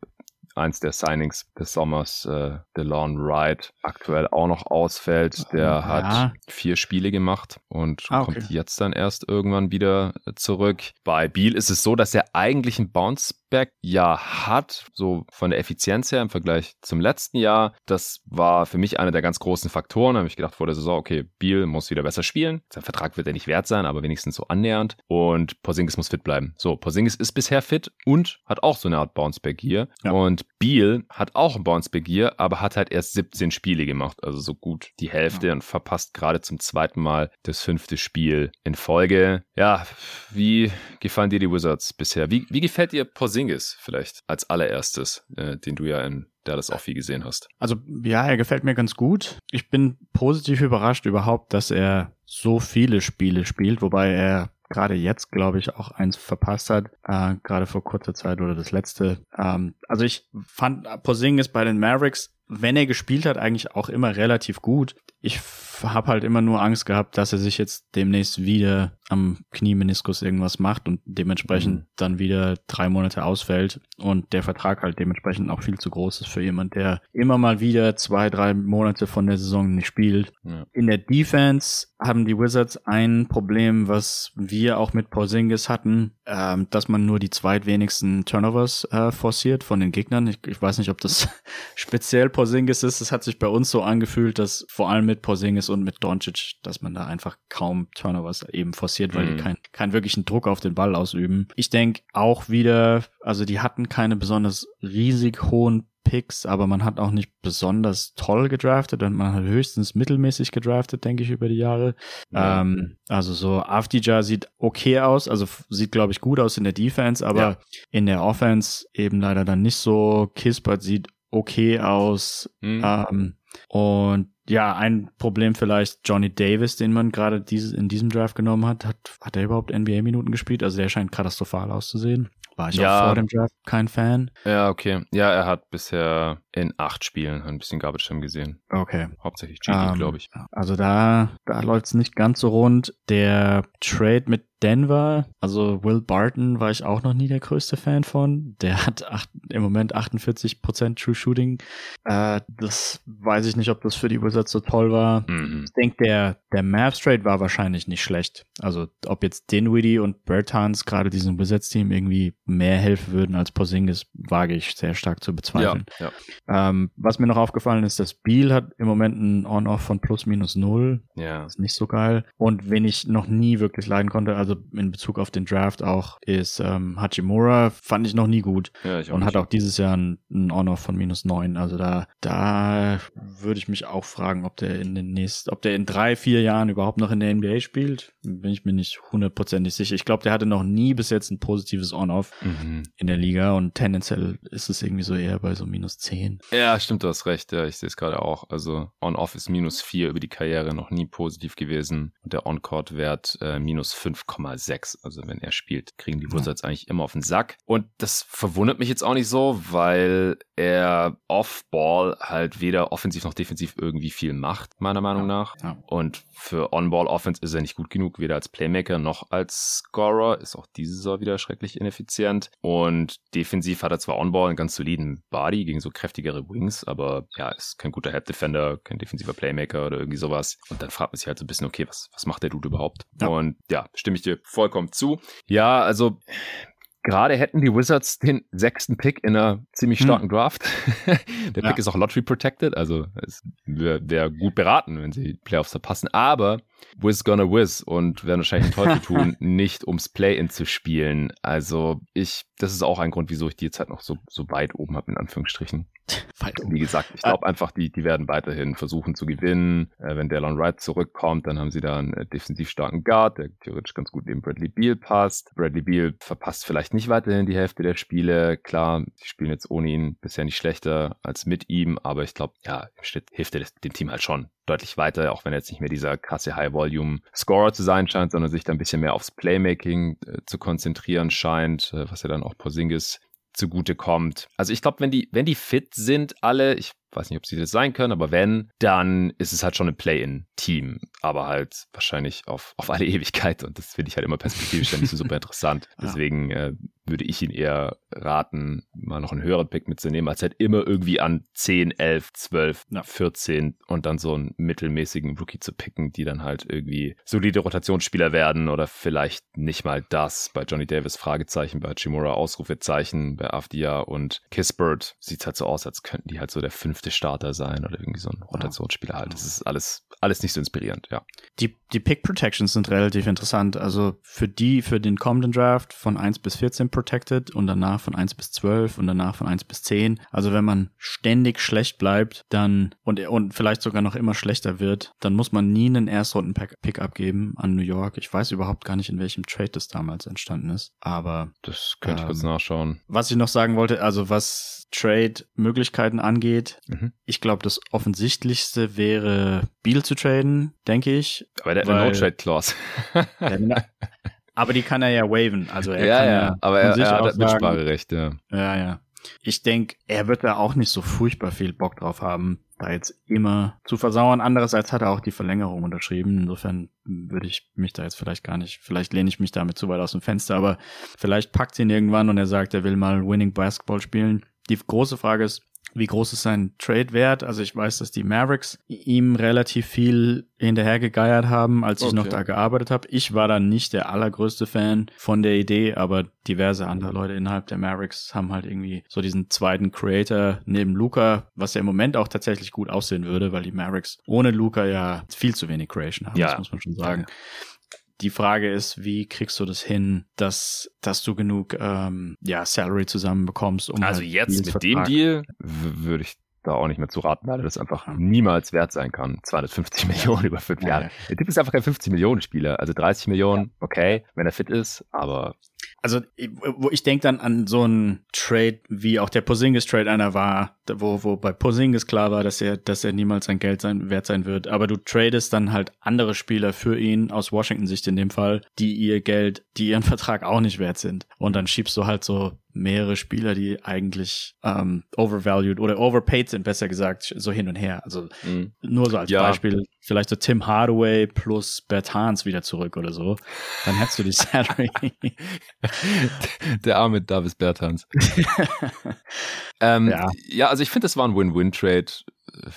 [SPEAKER 1] eins der Signings des Sommers, äh, DeLon Wright, aktuell auch noch ausfällt. Der ja. hat vier Spiele gemacht und ah, okay. kommt jetzt dann erst irgendwann wieder zurück. Bei Beal ist es so, dass er eigentlich ein Bounce Back ja hat, so von der Effizienz her im Vergleich zum letzten Jahr. Das war für mich einer der ganz großen Faktoren. Da habe ich gedacht vor der Saison, okay, Beal muss wieder besser spielen. Sein Vertrag wird er nicht wert sein, aber wenigstens so annähernd. Und Porzingis muss fit bleiben. So, Porzingis ist bisher fit und hat auch so eine Art Bounceback hier. Ja. Und Beal hat auch ein Bounceback hier, aber hat halt erst 17 Spiele gemacht, also so gut die Hälfte ja. und verpasst gerade zum zweiten Mal das fünfte Spiel in Folge. Ja, wie gefallen dir die Wizards bisher? Wie, wie gefällt dir Porzingis? Porzingis vielleicht als allererstes, äh, den du ja in Dallas auch viel gesehen hast.
[SPEAKER 2] Also ja, er gefällt mir ganz gut. Ich bin positiv überrascht überhaupt, dass er so viele Spiele spielt, wobei er gerade jetzt, glaube ich, auch eins verpasst hat, äh, gerade vor kurzer Zeit oder das letzte. Ähm, also ich fand Porzingis bei den Mavericks, wenn er gespielt hat, eigentlich auch immer relativ gut. Ich habe halt immer nur Angst gehabt, dass er sich jetzt demnächst wieder am Kniemeniskus irgendwas macht und dementsprechend mhm. dann wieder drei Monate ausfällt und der Vertrag halt dementsprechend auch viel zu groß ist für jemand, der immer mal wieder zwei, drei Monate von der Saison nicht spielt. Ja. In der Defense haben die Wizards ein Problem, was wir auch mit Porzingis hatten, ähm, dass man nur die zweitwenigsten Turnovers äh, forciert von den Gegnern. Ich, ich weiß nicht, ob das speziell Porzingis ist. Es hat sich bei uns so angefühlt, dass vor allem mit Porzingis und mit Doncic, dass man da einfach kaum Turnovers eben forciert, weil mhm. die keinen kein wirklichen Druck auf den Ball ausüben. Ich denke auch wieder, also die hatten keine besonders riesig hohen Picks, aber man hat auch nicht besonders toll gedraftet und man hat höchstens mittelmäßig gedraftet, denke ich, über die Jahre. Ja. Ähm, also so Afdija sieht okay aus, also sieht, glaube ich, gut aus in der Defense, aber ja. in der Offense eben leider dann nicht so. Kispert sieht okay aus. Mhm. Ähm, und ja, ein Problem vielleicht Johnny Davis, den man gerade dieses, in diesem Draft genommen hat. Hat, hat er überhaupt NBA-Minuten gespielt? Also der scheint katastrophal auszusehen. War ich ja. auch vor dem Draft kein Fan.
[SPEAKER 1] Ja, okay. Ja, er hat bisher In acht Spielen, ein bisschen Garbage Time gesehen.
[SPEAKER 2] Okay.
[SPEAKER 1] Hauptsächlich GD, um, glaube ich.
[SPEAKER 2] Also da, da läuft es nicht ganz so rund. Der Trade mit Denver, also Will Barton war ich auch noch nie der größte Fan von. Der hat acht, im Moment 48% True Shooting. Äh, das weiß ich nicht, ob das für die Wizards so toll war. Mhm. Ich denke, der, der Mavs Trade war wahrscheinlich nicht schlecht. Also ob jetzt Dinwiddie und Bertans gerade diesem Wizards-Team irgendwie mehr helfen würden als Porzingis, wage ich sehr stark zu bezweifeln. Ja, ja. Ähm, was mir noch aufgefallen ist, das Beal hat im Moment ein On-Off von plus minus null. Ja. ist nicht so geil. Und wen ich noch nie wirklich leiden konnte, also in Bezug auf den Draft auch, ist ähm, Hachimura. Fand ich noch nie gut. Ja, ich auch und nicht. hat auch dieses Jahr ein, ein On-Off von minus neun. Also da, da würde ich mich auch fragen, ob der in den nächsten, ob der in drei, vier Jahren überhaupt noch in der NBA spielt. Bin ich mir nicht hundertprozentig sicher. Ich glaube, der hatte noch nie bis jetzt ein positives On-Off mhm. in der Liga und tendenziell ist es irgendwie so eher bei so minus zehn.
[SPEAKER 1] Ja, stimmt, du hast recht. Ja, ich sehe es gerade auch. Also On-Off ist minus vier über die Karriere noch nie positiv gewesen. Und der On-Court-Wert äh, minus 5,6. Also wenn er spielt, kriegen die Wizards ja. eigentlich immer auf den Sack. Und das verwundert mich jetzt auch nicht so, weil er Off-Ball halt weder offensiv noch defensiv irgendwie viel macht, meiner Meinung ja. nach. Ja. Und für On-Ball-Offense ist er nicht gut genug, weder als Playmaker noch als Scorer. Ist auch diese Saison wieder schrecklich ineffizient. Und defensiv hat er zwar On-Ball einen ganz soliden Body gegen so kräftigere Wings, aber ja, ist kein guter Head-Defender, kein defensiver Playmaker oder irgendwie sowas. Und dann fragt man sich halt so ein bisschen, okay, was, was macht der Dude überhaupt? Ja. Und ja, stimme ich dir vollkommen zu. Ja, also Gerade hätten die Wizards den sechsten Pick in einer ziemlich hm. starken hm. Draft. Der Pick ist auch Lottery protected, also wäre wär gut beraten, wenn sie Playoffs verpassen. Aber Wiz gonna Wiz und werden wahrscheinlich den Teufel tun, nicht ums Play-In zu spielen. Also ich, das ist auch ein Grund, wieso ich die jetzt halt noch so, so weit oben habe, in Anführungsstrichen. Wie gesagt, ich glaube einfach, die, die werden weiterhin versuchen zu gewinnen. Äh, wenn Delon Wright zurückkommt, dann haben sie da einen äh, defensiv starken Guard, der theoretisch ganz gut neben Bradley Beal passt. Bradley Beal verpasst vielleicht nicht weiterhin die Hälfte der Spiele. Klar, sie spielen jetzt ohne ihn bisher nicht schlechter als mit ihm, aber ich glaube, ja, im Schnitt hilft er dem Team halt schon deutlich weiter, auch wenn er jetzt nicht mehr dieser krasse High-Volume-Scorer zu sein scheint, sondern sich da ein bisschen mehr aufs Playmaking äh, zu konzentrieren scheint, äh, was ja dann auch Porzingis zugute kommt. Also ich glaube, wenn die, wenn die fit sind, alle, ich weiß nicht, ob sie das sein können, aber wenn, dann ist es halt schon ein Play-in-Team, aber halt wahrscheinlich auf, auf alle Ewigkeit und das finde ich halt immer perspektivisch nicht so super interessant. Deswegen äh, würde ich ihn eher raten, mal noch einen höheren Pick mitzunehmen, als halt immer irgendwie an 10, 11, 12, ja. 14 und dann so einen mittelmäßigen Rookie zu picken, die dann halt irgendwie solide Rotationsspieler werden oder vielleicht nicht mal das. Bei Johnny Davis Fragezeichen, bei Chimura Ausrufezeichen, bei Afdia und Kispert sieht es halt so aus, als könnten die halt so der fünfte Starter sein oder irgendwie so ein Rotationsspieler halt. Das ist alles, alles nicht so inspirierend, ja.
[SPEAKER 2] Die, die Pick Protections sind relativ interessant. Also für die, für den kommenden Draft von 1 bis 14 protected und danach von 1 bis 12 und danach von 1 bis 10. Also wenn man ständig schlecht bleibt, dann und, und vielleicht sogar noch immer schlechter wird, dann muss man nie einen Erstrunden-Pick abgeben an New York. Ich weiß überhaupt gar nicht, in welchem Trade das damals entstanden ist, aber
[SPEAKER 1] das könnte ähm, ich kurz nachschauen.
[SPEAKER 2] Was ich noch sagen wollte, also was Trade-Möglichkeiten angeht, mhm. ich glaube, das offensichtlichste wäre Beal zu traden, denke ich.
[SPEAKER 1] Aber der hat eine No-Trade-Clause.
[SPEAKER 2] Aber die kann er ja waven. Also er
[SPEAKER 1] ja,
[SPEAKER 2] kann
[SPEAKER 1] ja, aber er, er hat Mitspracherecht, ja.
[SPEAKER 2] Ja, ja. Ich denke, er wird da auch nicht so furchtbar viel Bock drauf haben, da jetzt immer zu versauern. Andererseits hat er auch die Verlängerung unterschrieben. Insofern würde ich mich da jetzt vielleicht gar nicht, vielleicht lehne ich mich damit zu weit aus dem Fenster, aber vielleicht packt ihn irgendwann und er sagt, er will mal Winning Basketball spielen. Die große Frage ist, wie groß ist sein Trade wert? Also ich weiß, dass die Mavericks ihm relativ viel hinterhergegeiert haben, als ich okay. noch da gearbeitet habe. Ich war da nicht der allergrößte Fan von der Idee, aber diverse andere Leute innerhalb der Mavericks haben halt irgendwie so diesen zweiten Creator neben Luca, was ja im Moment auch tatsächlich gut aussehen würde, weil die Mavericks ohne Luca ja viel zu wenig Creation haben, ja. das muss man schon sagen. Die Frage ist, wie kriegst du das hin, dass, dass du genug ähm, ja, Salary zusammenbekommst?
[SPEAKER 1] Um also halt jetzt mit dem Deal würde ich da auch nicht mehr zu raten, weil das einfach niemals wert sein kann. 250 Millionen über fünf ja, Jahre. Ja. Der Typ ist einfach kein 50 Millionen Spieler. Also 30 Millionen, okay, wenn er fit ist, aber
[SPEAKER 2] also, wo ich denke dann an so einen Trade, wie auch der Posingis Trade einer war, wo, wo bei Posingis klar war, dass er, dass er niemals sein Geld sein, wert sein wird. Aber du tradest dann halt andere Spieler für ihn, aus Washington Sicht in dem Fall, die ihr Geld, die ihren Vertrag auch nicht wert sind. Und dann schiebst du halt so mehrere Spieler, die eigentlich ähm, overvalued oder overpaid sind, besser gesagt, so hin und her. Also mhm. nur so als ja. Beispiel, vielleicht so Tim Hardaway plus Bertans wieder zurück oder so. Dann hättest du die Salary.
[SPEAKER 1] Der arme Davis Bertans. ähm, ja. ja, also ich finde, das war ein Win-Win-Trade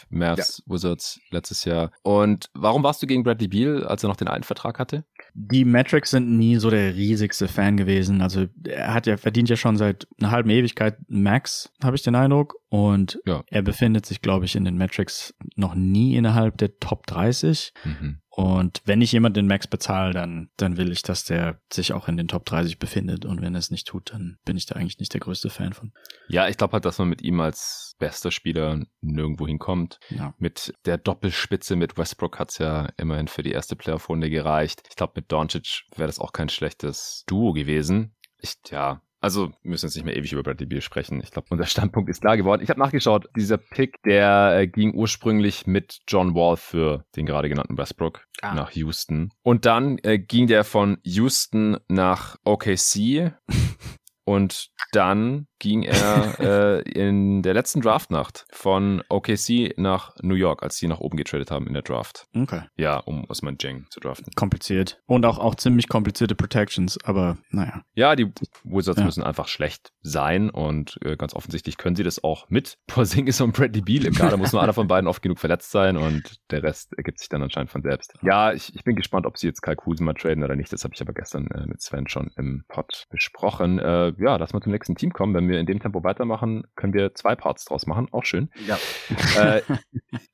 [SPEAKER 1] Mavs ja. Wizards letztes Jahr. Und warum warst du gegen Bradley Beal, als er noch den alten Vertrag hatte?
[SPEAKER 2] Die Metrics sind nie so der riesigste Fan gewesen. Also er hat ja verdient ja schon seit einer halben Ewigkeit Max, habe ich den Eindruck. Und ja. er befindet sich, glaube ich, in den Metrics noch nie innerhalb der Top 30. Mhm. Und wenn ich jemand den Max bezahle, dann, dann will ich, dass der sich auch in den Top 30 befindet. Und wenn er es nicht tut, dann bin ich da eigentlich nicht der größte Fan von.
[SPEAKER 1] Ja, ich glaube halt, dass man mit ihm als bester Spieler nirgendwo hinkommt. Ja. Mit der Doppelspitze mit Westbrook hat's ja immerhin für die erste Playoff-Runde gereicht. Ich glaube, mit Doncic wäre das auch kein schlechtes Duo gewesen. Ich, ja, also wir müssen jetzt nicht mehr ewig über Bradley Beal sprechen. Ich glaube, unser Standpunkt ist klar geworden. Ich habe nachgeschaut, dieser Pick, der äh, ging ursprünglich mit John Wall für den gerade genannten Westbrook ah. nach Houston. Und dann äh, ging der von Houston nach OKC. Und dann ging er äh, in der letzten Draftnacht von OKC nach New York, als sie nach oben getradet haben in der Draft.
[SPEAKER 2] Okay.
[SPEAKER 1] Ja, um Osman Jeng zu draften.
[SPEAKER 2] Kompliziert. Und auch, auch ziemlich komplizierte Protections, aber naja.
[SPEAKER 1] Ja, die Wizards ja. müssen einfach schlecht sein und äh, ganz offensichtlich können sie das auch mit Porzingis und Bradley Beal im Kader. muss nur einer von beiden oft genug verletzt sein und der Rest ergibt sich dann anscheinend von selbst. Ja, ich, ich bin gespannt, ob sie jetzt Kai Kuzma traden oder nicht. Das habe ich aber gestern äh, mit Sven schon im Pod besprochen. Äh, ja, lass mal zum nächsten Team kommen. Wenn wir in dem Tempo weitermachen, können wir zwei Parts draus machen. Auch schön.
[SPEAKER 2] Ja.
[SPEAKER 1] Äh,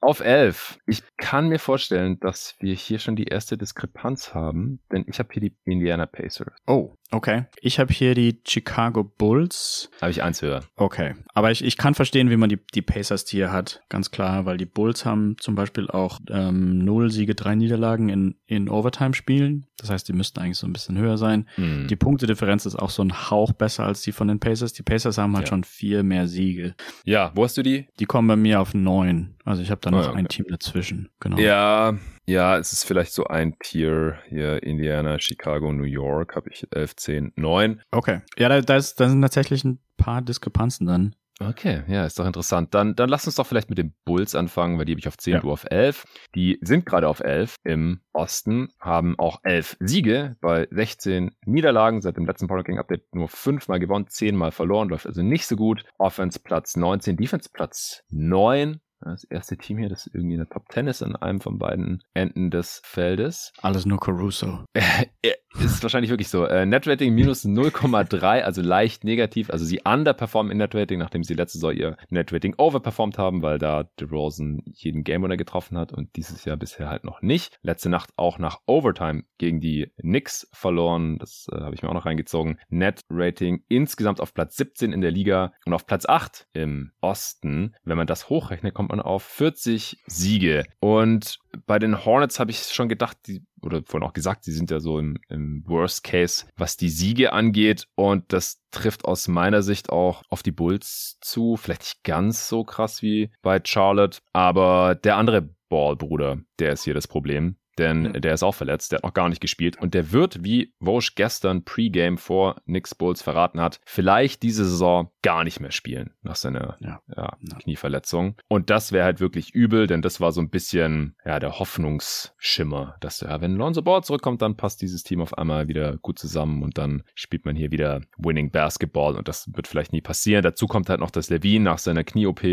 [SPEAKER 1] auf elf. Ich kann mir vorstellen, dass wir hier schon die erste Diskrepanz haben, denn ich habe hier die Indiana Pacers.
[SPEAKER 2] Oh, okay. Ich habe hier die Chicago Bulls.
[SPEAKER 1] Habe ich eins höher.
[SPEAKER 2] Okay. Aber ich, ich kann verstehen, wie man die, die Pacers hier hat. Ganz klar, weil die Bulls haben zum Beispiel auch ähm, null Siege, drei Niederlagen in, in Overtime-Spielen. Das heißt, die müssten eigentlich so ein bisschen höher sein. Hm. Die Punktedifferenz ist auch so ein Hauch besser als die von den Pacers. Die Pacers haben halt ja. schon vier mehr Siege.
[SPEAKER 1] Ja, wo hast du die?
[SPEAKER 2] Die kommen bei mir auf neun. Also ich habe da noch oh, okay. ein Team dazwischen. Genau.
[SPEAKER 1] Ja, ja, es ist vielleicht so ein Tier hier Indiana, Chicago, New York habe ich 11, 10, 9.
[SPEAKER 2] Okay. Ja, da, da, ist, da sind tatsächlich ein paar Diskrepanzen dann.
[SPEAKER 1] Okay, ja, ist doch interessant. Dann, dann lass uns doch vielleicht mit den Bulls anfangen, weil die habe ich auf 10, ja. du auf 11. Die sind gerade auf 11 im Osten, haben auch 11 Siege bei 16 Niederlagen, seit dem letzten Power King Update nur 5 mal gewonnen, 10 mal verloren, läuft also nicht so gut. Offense Platz 19, Defense Platz 9, das erste Team hier, das irgendwie in der Top 10 ist an einem von beiden Enden des Feldes.
[SPEAKER 2] Alles nur Caruso.
[SPEAKER 1] ist wahrscheinlich wirklich so. Äh, Netrating minus 0,3, also leicht negativ. Also sie underperformen in Netrating, nachdem sie letzte Saison ihr Netrating overperformed haben, weil da DeRozan jeden Game Winner getroffen hat und dieses Jahr bisher halt noch nicht. Letzte Nacht auch nach Overtime gegen die Knicks verloren. Das äh, habe ich mir auch noch reingezogen. Netrating insgesamt auf Platz 17 in der Liga und auf Platz 8 im Osten. Wenn man das hochrechnet, kommt man auf 40 Siege. Und bei den Hornets habe ich schon gedacht, die oder vorhin auch gesagt, sie sind ja so im, im Worst Case, was die Siege angeht. Und das trifft aus meiner Sicht auch auf die Bulls zu. Vielleicht nicht ganz so krass wie bei Charlotte, aber der andere Ball-Bruder, der ist hier das Problem denn mhm. der ist auch verletzt, der hat noch gar nicht gespielt und der wird, wie Vosch gestern Pre-Game vor Knicks Bulls verraten hat, vielleicht diese Saison gar nicht mehr spielen nach seiner ja. Ja, Knieverletzung. Und das wäre halt wirklich übel, denn das war so ein bisschen ja der Hoffnungsschimmer, dass ja, wenn Lonzo Ball zurückkommt, dann passt dieses Team auf einmal wieder gut zusammen und dann spielt man hier wieder Winning Basketball und das wird vielleicht nie passieren. Dazu kommt halt noch, dass Levine nach seiner Knie-OP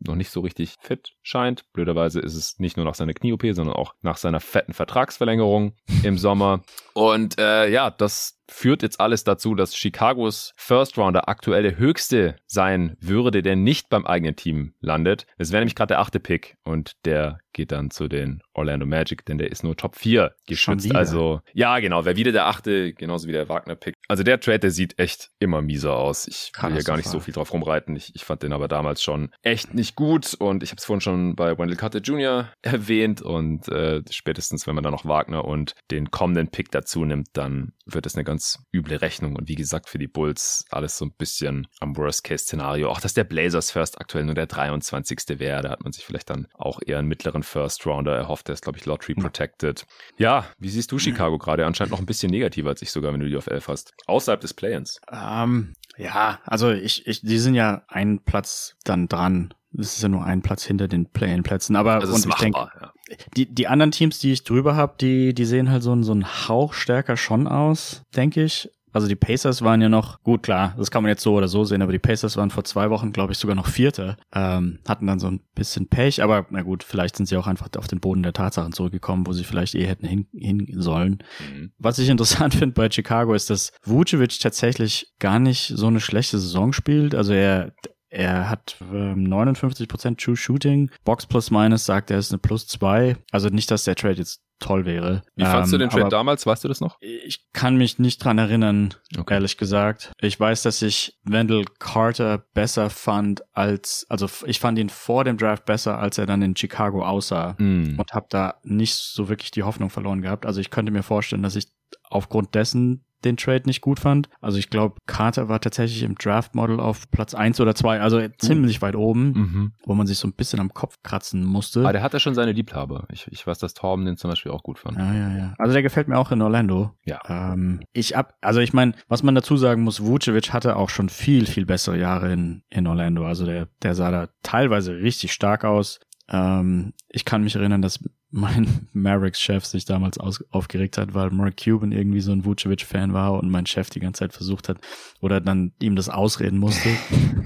[SPEAKER 1] noch nicht so richtig fit scheint. Blöderweise ist es nicht nur nach seiner Knie-OP, sondern auch nach seiner fetten Vertragsverlängerung im Sommer. Und äh, ja, das führt jetzt alles dazu, dass Chicagos First Rounder aktuell der höchste sein würde, der nicht beim eigenen Team landet. Es wäre nämlich gerade der achte Pick und der geht dann zu den Orlando Magic, denn der ist nur Top 4 geschützt. Also, ja, genau, wäre wieder der achte, genauso wie der Wagner-Pick. Also der Trade, der sieht echt immer mieser aus. Ich will hier gar nicht so viel drauf rumreiten. Ich, ich fand den aber damals schon echt nicht gut und ich habe es vorhin schon bei Wendell Carter Jr. erwähnt und äh, spätestens, wenn man dann noch Wagner und den kommenden Pick dazu nimmt, dann wird es eine ganz ganz üble Rechnung. Und wie gesagt, für die Bulls alles so ein bisschen am Worst-Case-Szenario. Auch, dass der Blazers First aktuell nur der 23. wäre. Da hat man sich vielleicht dann auch eher einen mittleren First-Rounder erhofft. Der ist, glaube ich, Lottery Protected. Ja, wie siehst du Chicago gerade? Anscheinend noch ein bisschen negativer als ich sogar, wenn du die auf 11 hast. Außerhalb des Play-ins.
[SPEAKER 2] Ähm, Ja, also ich, ich, die sind ja einen Platz dann dran. Das ist ja nur ein Platz hinter den Play-in-Plätzen. Aber
[SPEAKER 1] also und ich denke, ja.
[SPEAKER 2] die, die anderen Teams, die ich drüber habe, die, die sehen halt so, so einen Hauch stärker schon aus, denke ich. Also die Pacers waren ja noch, gut klar, das kann man jetzt so oder so sehen, aber die Pacers waren vor zwei Wochen, glaube ich, sogar noch Vierter, ähm, hatten dann so ein bisschen Pech, aber na gut, vielleicht sind sie auch einfach auf den Boden der Tatsachen zurückgekommen, wo sie vielleicht eh hätten hin, hin sollen. Mhm. Was ich interessant finde bei Chicago ist, dass Vucevic tatsächlich gar nicht so eine schlechte Saison spielt. Also er, er hat ähm, 59% True Shooting. Box plus minus sagt, er ist eine plus zwei. Also nicht, dass der Trade jetzt toll wäre.
[SPEAKER 1] Wie fandst ähm, du den Trade damals? Weißt du das noch?
[SPEAKER 2] Ich kann mich nicht dran erinnern, okay. ehrlich gesagt. Ich weiß, dass ich Wendell Carter besser fand als, also ich fand ihn vor dem Draft besser, als er dann in Chicago aussah mm. und habe da nicht so wirklich die Hoffnung verloren gehabt. Also ich könnte mir vorstellen, dass ich aufgrund dessen den Trade nicht gut fand. Also ich glaube, Carter war tatsächlich im Draft-Model auf Platz eins oder zwei, also ziemlich weit oben, mhm. wo man sich so ein bisschen am Kopf kratzen musste.
[SPEAKER 1] Aber der hat ja schon seine Liebhaber. Ich, ich weiß, dass Torben den zum Beispiel auch gut fand.
[SPEAKER 2] Ja, ja, ja. Also der gefällt mir auch in Orlando.
[SPEAKER 1] Ja.
[SPEAKER 2] Ähm, ich ab, also ich meine, was man dazu sagen muss, Vucevic hatte auch schon viel, viel bessere Jahre in, in Orlando. Also der, der sah da teilweise richtig stark aus. Ähm, ich kann mich erinnern, dass mein Mavericks-Chef sich damals aus, aufgeregt hat, weil Mark Cuban irgendwie so ein Vucevic-Fan war und mein Chef die ganze Zeit versucht hat oder dann ihm das ausreden musste.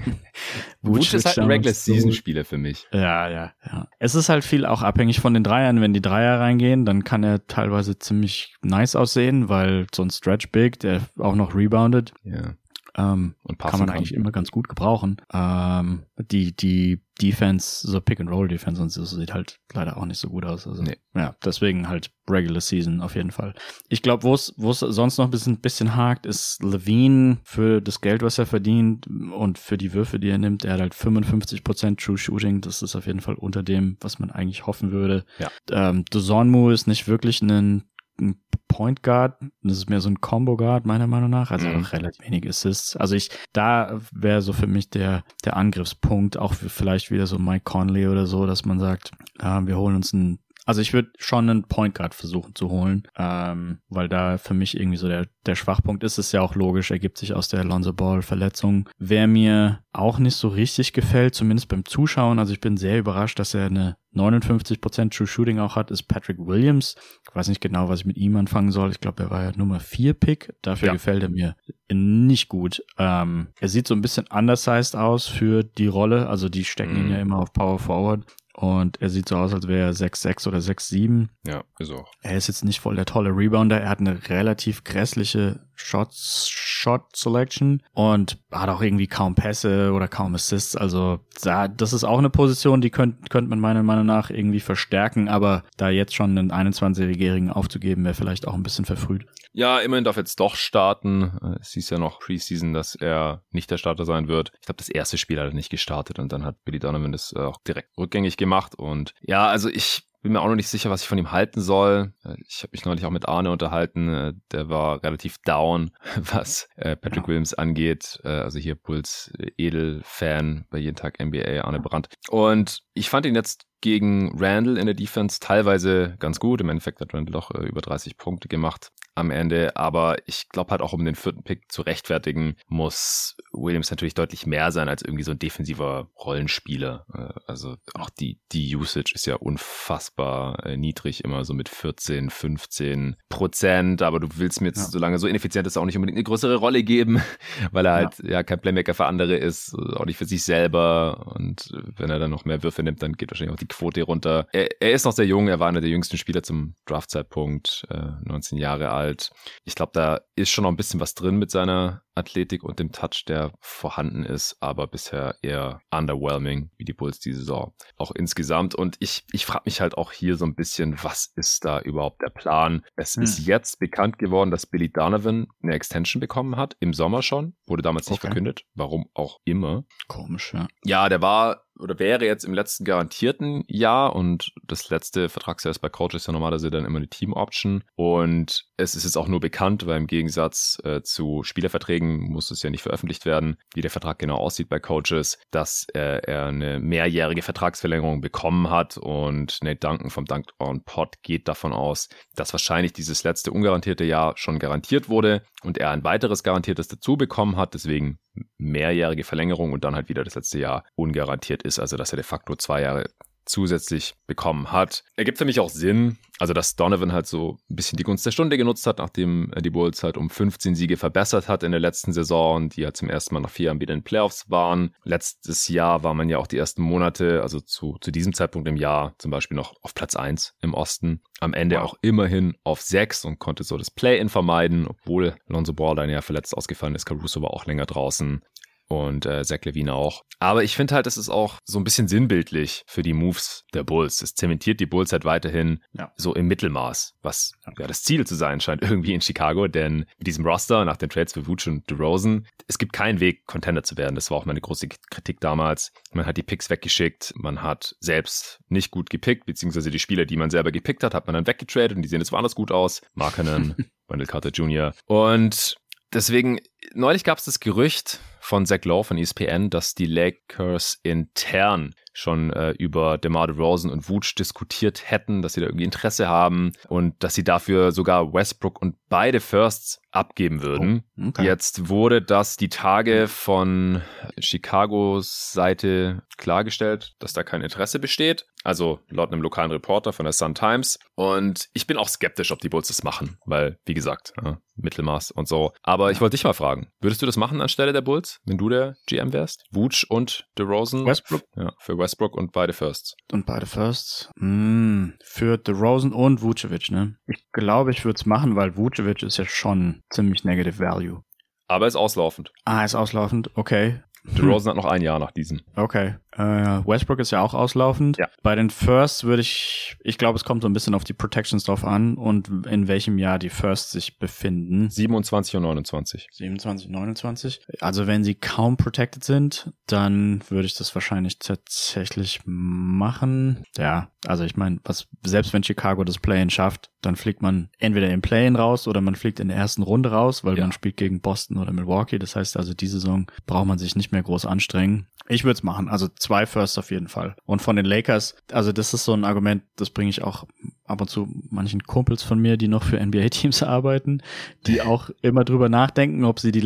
[SPEAKER 1] Vucevic ist halt ein Regular-Season-Spieler für mich.
[SPEAKER 2] Ja, ja, ja. Es ist halt viel auch abhängig von den Dreiern. Wenn die Dreier reingehen, dann kann er teilweise ziemlich nice aussehen, weil so ein Stretch Big, der auch noch reboundet.
[SPEAKER 1] Ja.
[SPEAKER 2] Ähm, und kann man eigentlich immer ganz gut gebrauchen. Ähm, die, die Defense, so Pick-and-Roll-Defense und so sieht halt leider auch nicht so gut aus. Also, nee. Ja, deswegen halt Regular Season auf jeden Fall. Ich glaube, wo es wo es sonst noch ein bisschen, bisschen hakt, ist Levine für das Geld, was er verdient und für die Würfe, die er nimmt. Er hat halt 55% True Shooting. Das ist auf jeden Fall unter dem, was man eigentlich hoffen würde.
[SPEAKER 1] Ja.
[SPEAKER 2] Ähm, Dozonmu ist nicht wirklich ein ein Point Guard. Das ist mehr so ein Combo Guard, meiner Meinung nach. Also mhm. auch relativ wenig Assists. Also ich, da wäre so für mich der, der Angriffspunkt, auch für vielleicht wieder so Mike Conley oder so, dass man sagt, äh, wir holen uns einen also ich würde schon einen Point Guard versuchen zu holen, ähm, weil da für mich irgendwie so der, der Schwachpunkt ist. Es ja auch logisch, ergibt sich aus der Alonso Ball Verletzung. Wer mir auch nicht so richtig gefällt, zumindest beim Zuschauen, also ich bin sehr überrascht, dass er eine 59% True Shooting auch hat, ist Patrick Williams. Ich weiß nicht genau, was ich mit ihm anfangen soll. Ich glaube, er war ja Nummer 4 Pick. Dafür ja. gefällt er mir nicht gut. Ähm, er sieht so ein bisschen undersized aus für die Rolle. Also die stecken mhm. ihn ja immer auf Power Forward. Und er sieht so aus, als wäre er 6'6 oder 6'7.
[SPEAKER 1] Ja, ist auch.
[SPEAKER 2] Er ist jetzt nicht voll der tolle Rebounder. Er hat eine relativ grässliche Shots, Shot Selection und hat auch irgendwie kaum Pässe oder kaum Assists. Also das ist auch eine Position, die könnte könnt man meiner Meinung nach irgendwie verstärken. Aber da jetzt schon einen 21-Jährigen aufzugeben, wäre vielleicht auch ein bisschen verfrüht.
[SPEAKER 1] Ja, immerhin darf jetzt doch starten. Es hieß ja noch Preseason, dass er nicht der Starter sein wird. Ich glaube, das erste Spiel hat er nicht gestartet und dann hat Billy Donovan das auch direkt rückgängig gemacht. Und ja, also ich bin mir auch noch nicht sicher, was ich von ihm halten soll. Ich habe mich neulich auch mit Arne unterhalten. Der war relativ down, was äh, Patrick ja. Williams angeht. Äh, also hier Puls Edel-Fan bei jeden Tag NBA, Arne Brandt. Und ich fand ihn jetzt gegen Randall in der Defense teilweise ganz gut. Im Endeffekt hat Randall auch äh, über 30 Punkte gemacht am Ende. Aber ich glaube halt auch, um den vierten Pick zu rechtfertigen, muss Williams natürlich deutlich mehr sein als irgendwie so ein defensiver Rollenspieler. Äh, also auch die, die Usage ist ja unfassbar äh, niedrig, immer so mit 14, 15 Prozent. Aber du willst mir jetzt, ja. solange so ineffizient ist, auch nicht unbedingt eine größere Rolle geben, weil er halt ja. ja kein Playmaker für andere ist, auch nicht für sich selber. Und wenn er dann noch mehr Würfe nimmt, dann geht wahrscheinlich auch die Quote runter. Er, er ist noch sehr jung, er war einer der jüngsten Spieler zum Draftzeitpunkt, äh, 19 Jahre alt. Ich glaube, da ist schon noch ein bisschen was drin mit seiner Athletik und dem Touch, der vorhanden ist, aber bisher eher underwhelming, wie die Bulls diese Saison. Auch insgesamt. Und ich, ich frage mich halt auch hier so ein bisschen, was ist da überhaupt der Plan? Es hm. ist jetzt bekannt geworden, dass Billy Donovan eine Extension bekommen hat, im Sommer schon. Wurde damals nicht okay. verkündet. Warum auch immer.
[SPEAKER 2] Komisch, ja.
[SPEAKER 1] Ja, der war oder wäre jetzt im letzten garantierten Jahr und das letzte Vertragsjahr ist bei Coaches ja normalerweise dann immer eine Team-Option. Und es ist jetzt auch nur bekannt, weil im Gegensatz äh, zu Spielerverträgen muss es ja nicht veröffentlicht werden, wie der Vertrag genau aussieht bei Coaches, dass äh, er eine mehrjährige Vertragsverlängerung bekommen hat. Und Nate Duncan vom Dunk on Pod geht davon aus, dass wahrscheinlich dieses letzte ungarantierte Jahr schon garantiert wurde und er ein weiteres garantiertes dazu bekommen hat, deswegen mehrjährige Verlängerung und dann halt wieder das letzte Jahr ungarantiert ist, also dass er de facto zwei Jahre zusätzlich bekommen hat. Ergibt für mich auch Sinn, also dass Donovan halt so ein bisschen die Gunst der Stunde genutzt hat, nachdem die Bulls halt um 15 Siege verbessert hat in der letzten Saison, die ja zum ersten Mal nach vier Jahren wieder in den Playoffs waren. Letztes Jahr war man ja auch die ersten Monate, also zu, zu diesem Zeitpunkt im Jahr zum Beispiel noch auf Platz eins im Osten. Am Ende wow. auch immerhin auf sechs und konnte so das Play-In vermeiden, obwohl Lonzo Ball dann ja verletzt ausgefallen ist. Caruso war auch länger draußen und äh, Zach Levine auch. Aber ich finde halt, es ist auch so ein bisschen sinnbildlich für die Moves der Bulls. Es zementiert die Bulls halt weiterhin ja. so im Mittelmaß, was ja das Ziel zu sein scheint irgendwie in Chicago, denn mit diesem Roster nach den Trades für Vooch und DeRozan, es gibt keinen Weg, Contender zu werden. Das war auch meine große Kritik damals. Man hat die Picks weggeschickt, man hat selbst nicht gut gepickt, beziehungsweise die Spieler, die man selber gepickt hat, hat man dann weggetradet und die sehen jetzt woanders gut aus. Markenen, Wendell Carter Jr. Und deswegen, neulich gab es das Gerücht, von Zach Lowe von ESPN, dass die Lakers intern schon äh, über DeMar DeRozan und Vooch diskutiert hätten, dass sie da irgendwie Interesse haben und dass sie dafür sogar Westbrook und beide Firsts abgeben würden. Oh, okay. Jetzt wurde das die Tage von Chicagos Seite klargestellt, dass da kein Interesse besteht. Also laut einem lokalen Reporter von der Sun Times. Und ich bin auch skeptisch, ob die Bulls das machen, weil, wie gesagt, ja, Mittelmaß und so. Aber ich wollte dich mal fragen, würdest du das machen anstelle der Bulls, wenn du der GM wärst? Vooch und DeRozan?
[SPEAKER 2] Westbrook?
[SPEAKER 1] Ja, für Westbrook und beide Firsts.
[SPEAKER 2] Und beide Firsts? Hm, für DeRozan und Vucevic, ne? Ich glaube, ich würde es machen, weil Vucevic ist ja schon ziemlich negative value.
[SPEAKER 1] Aber ist auslaufend.
[SPEAKER 2] Ah, ist auslaufend, okay.
[SPEAKER 1] DeRozan hat noch ein Jahr nach diesem.
[SPEAKER 2] Okay. Äh, Westbrook ist ja auch auslaufend.
[SPEAKER 1] Ja.
[SPEAKER 2] Bei den Firsts würde ich, ich glaube, es kommt so ein bisschen auf die Protections drauf an und in welchem Jahr die Firsts sich befinden.
[SPEAKER 1] 27 und 29.
[SPEAKER 2] 27 und 29. Also wenn sie kaum protected sind, dann würde ich das wahrscheinlich tatsächlich machen. Ja, also ich meine, was selbst wenn Chicago das Play-in schafft, dann fliegt man entweder im Play-in raus oder man fliegt in der ersten Runde raus, weil ja. man spielt gegen Boston oder Milwaukee. Das heißt also, die Saison braucht man sich nicht mehr groß anstrengen. Ich würde es machen, also zwei Firsts auf jeden Fall. Und von den Lakers, also das ist so ein Argument, das bringe ich auch ab und zu manchen Kumpels von mir, die noch für NBA-Teams arbeiten, die auch immer drüber nachdenken, ob sie die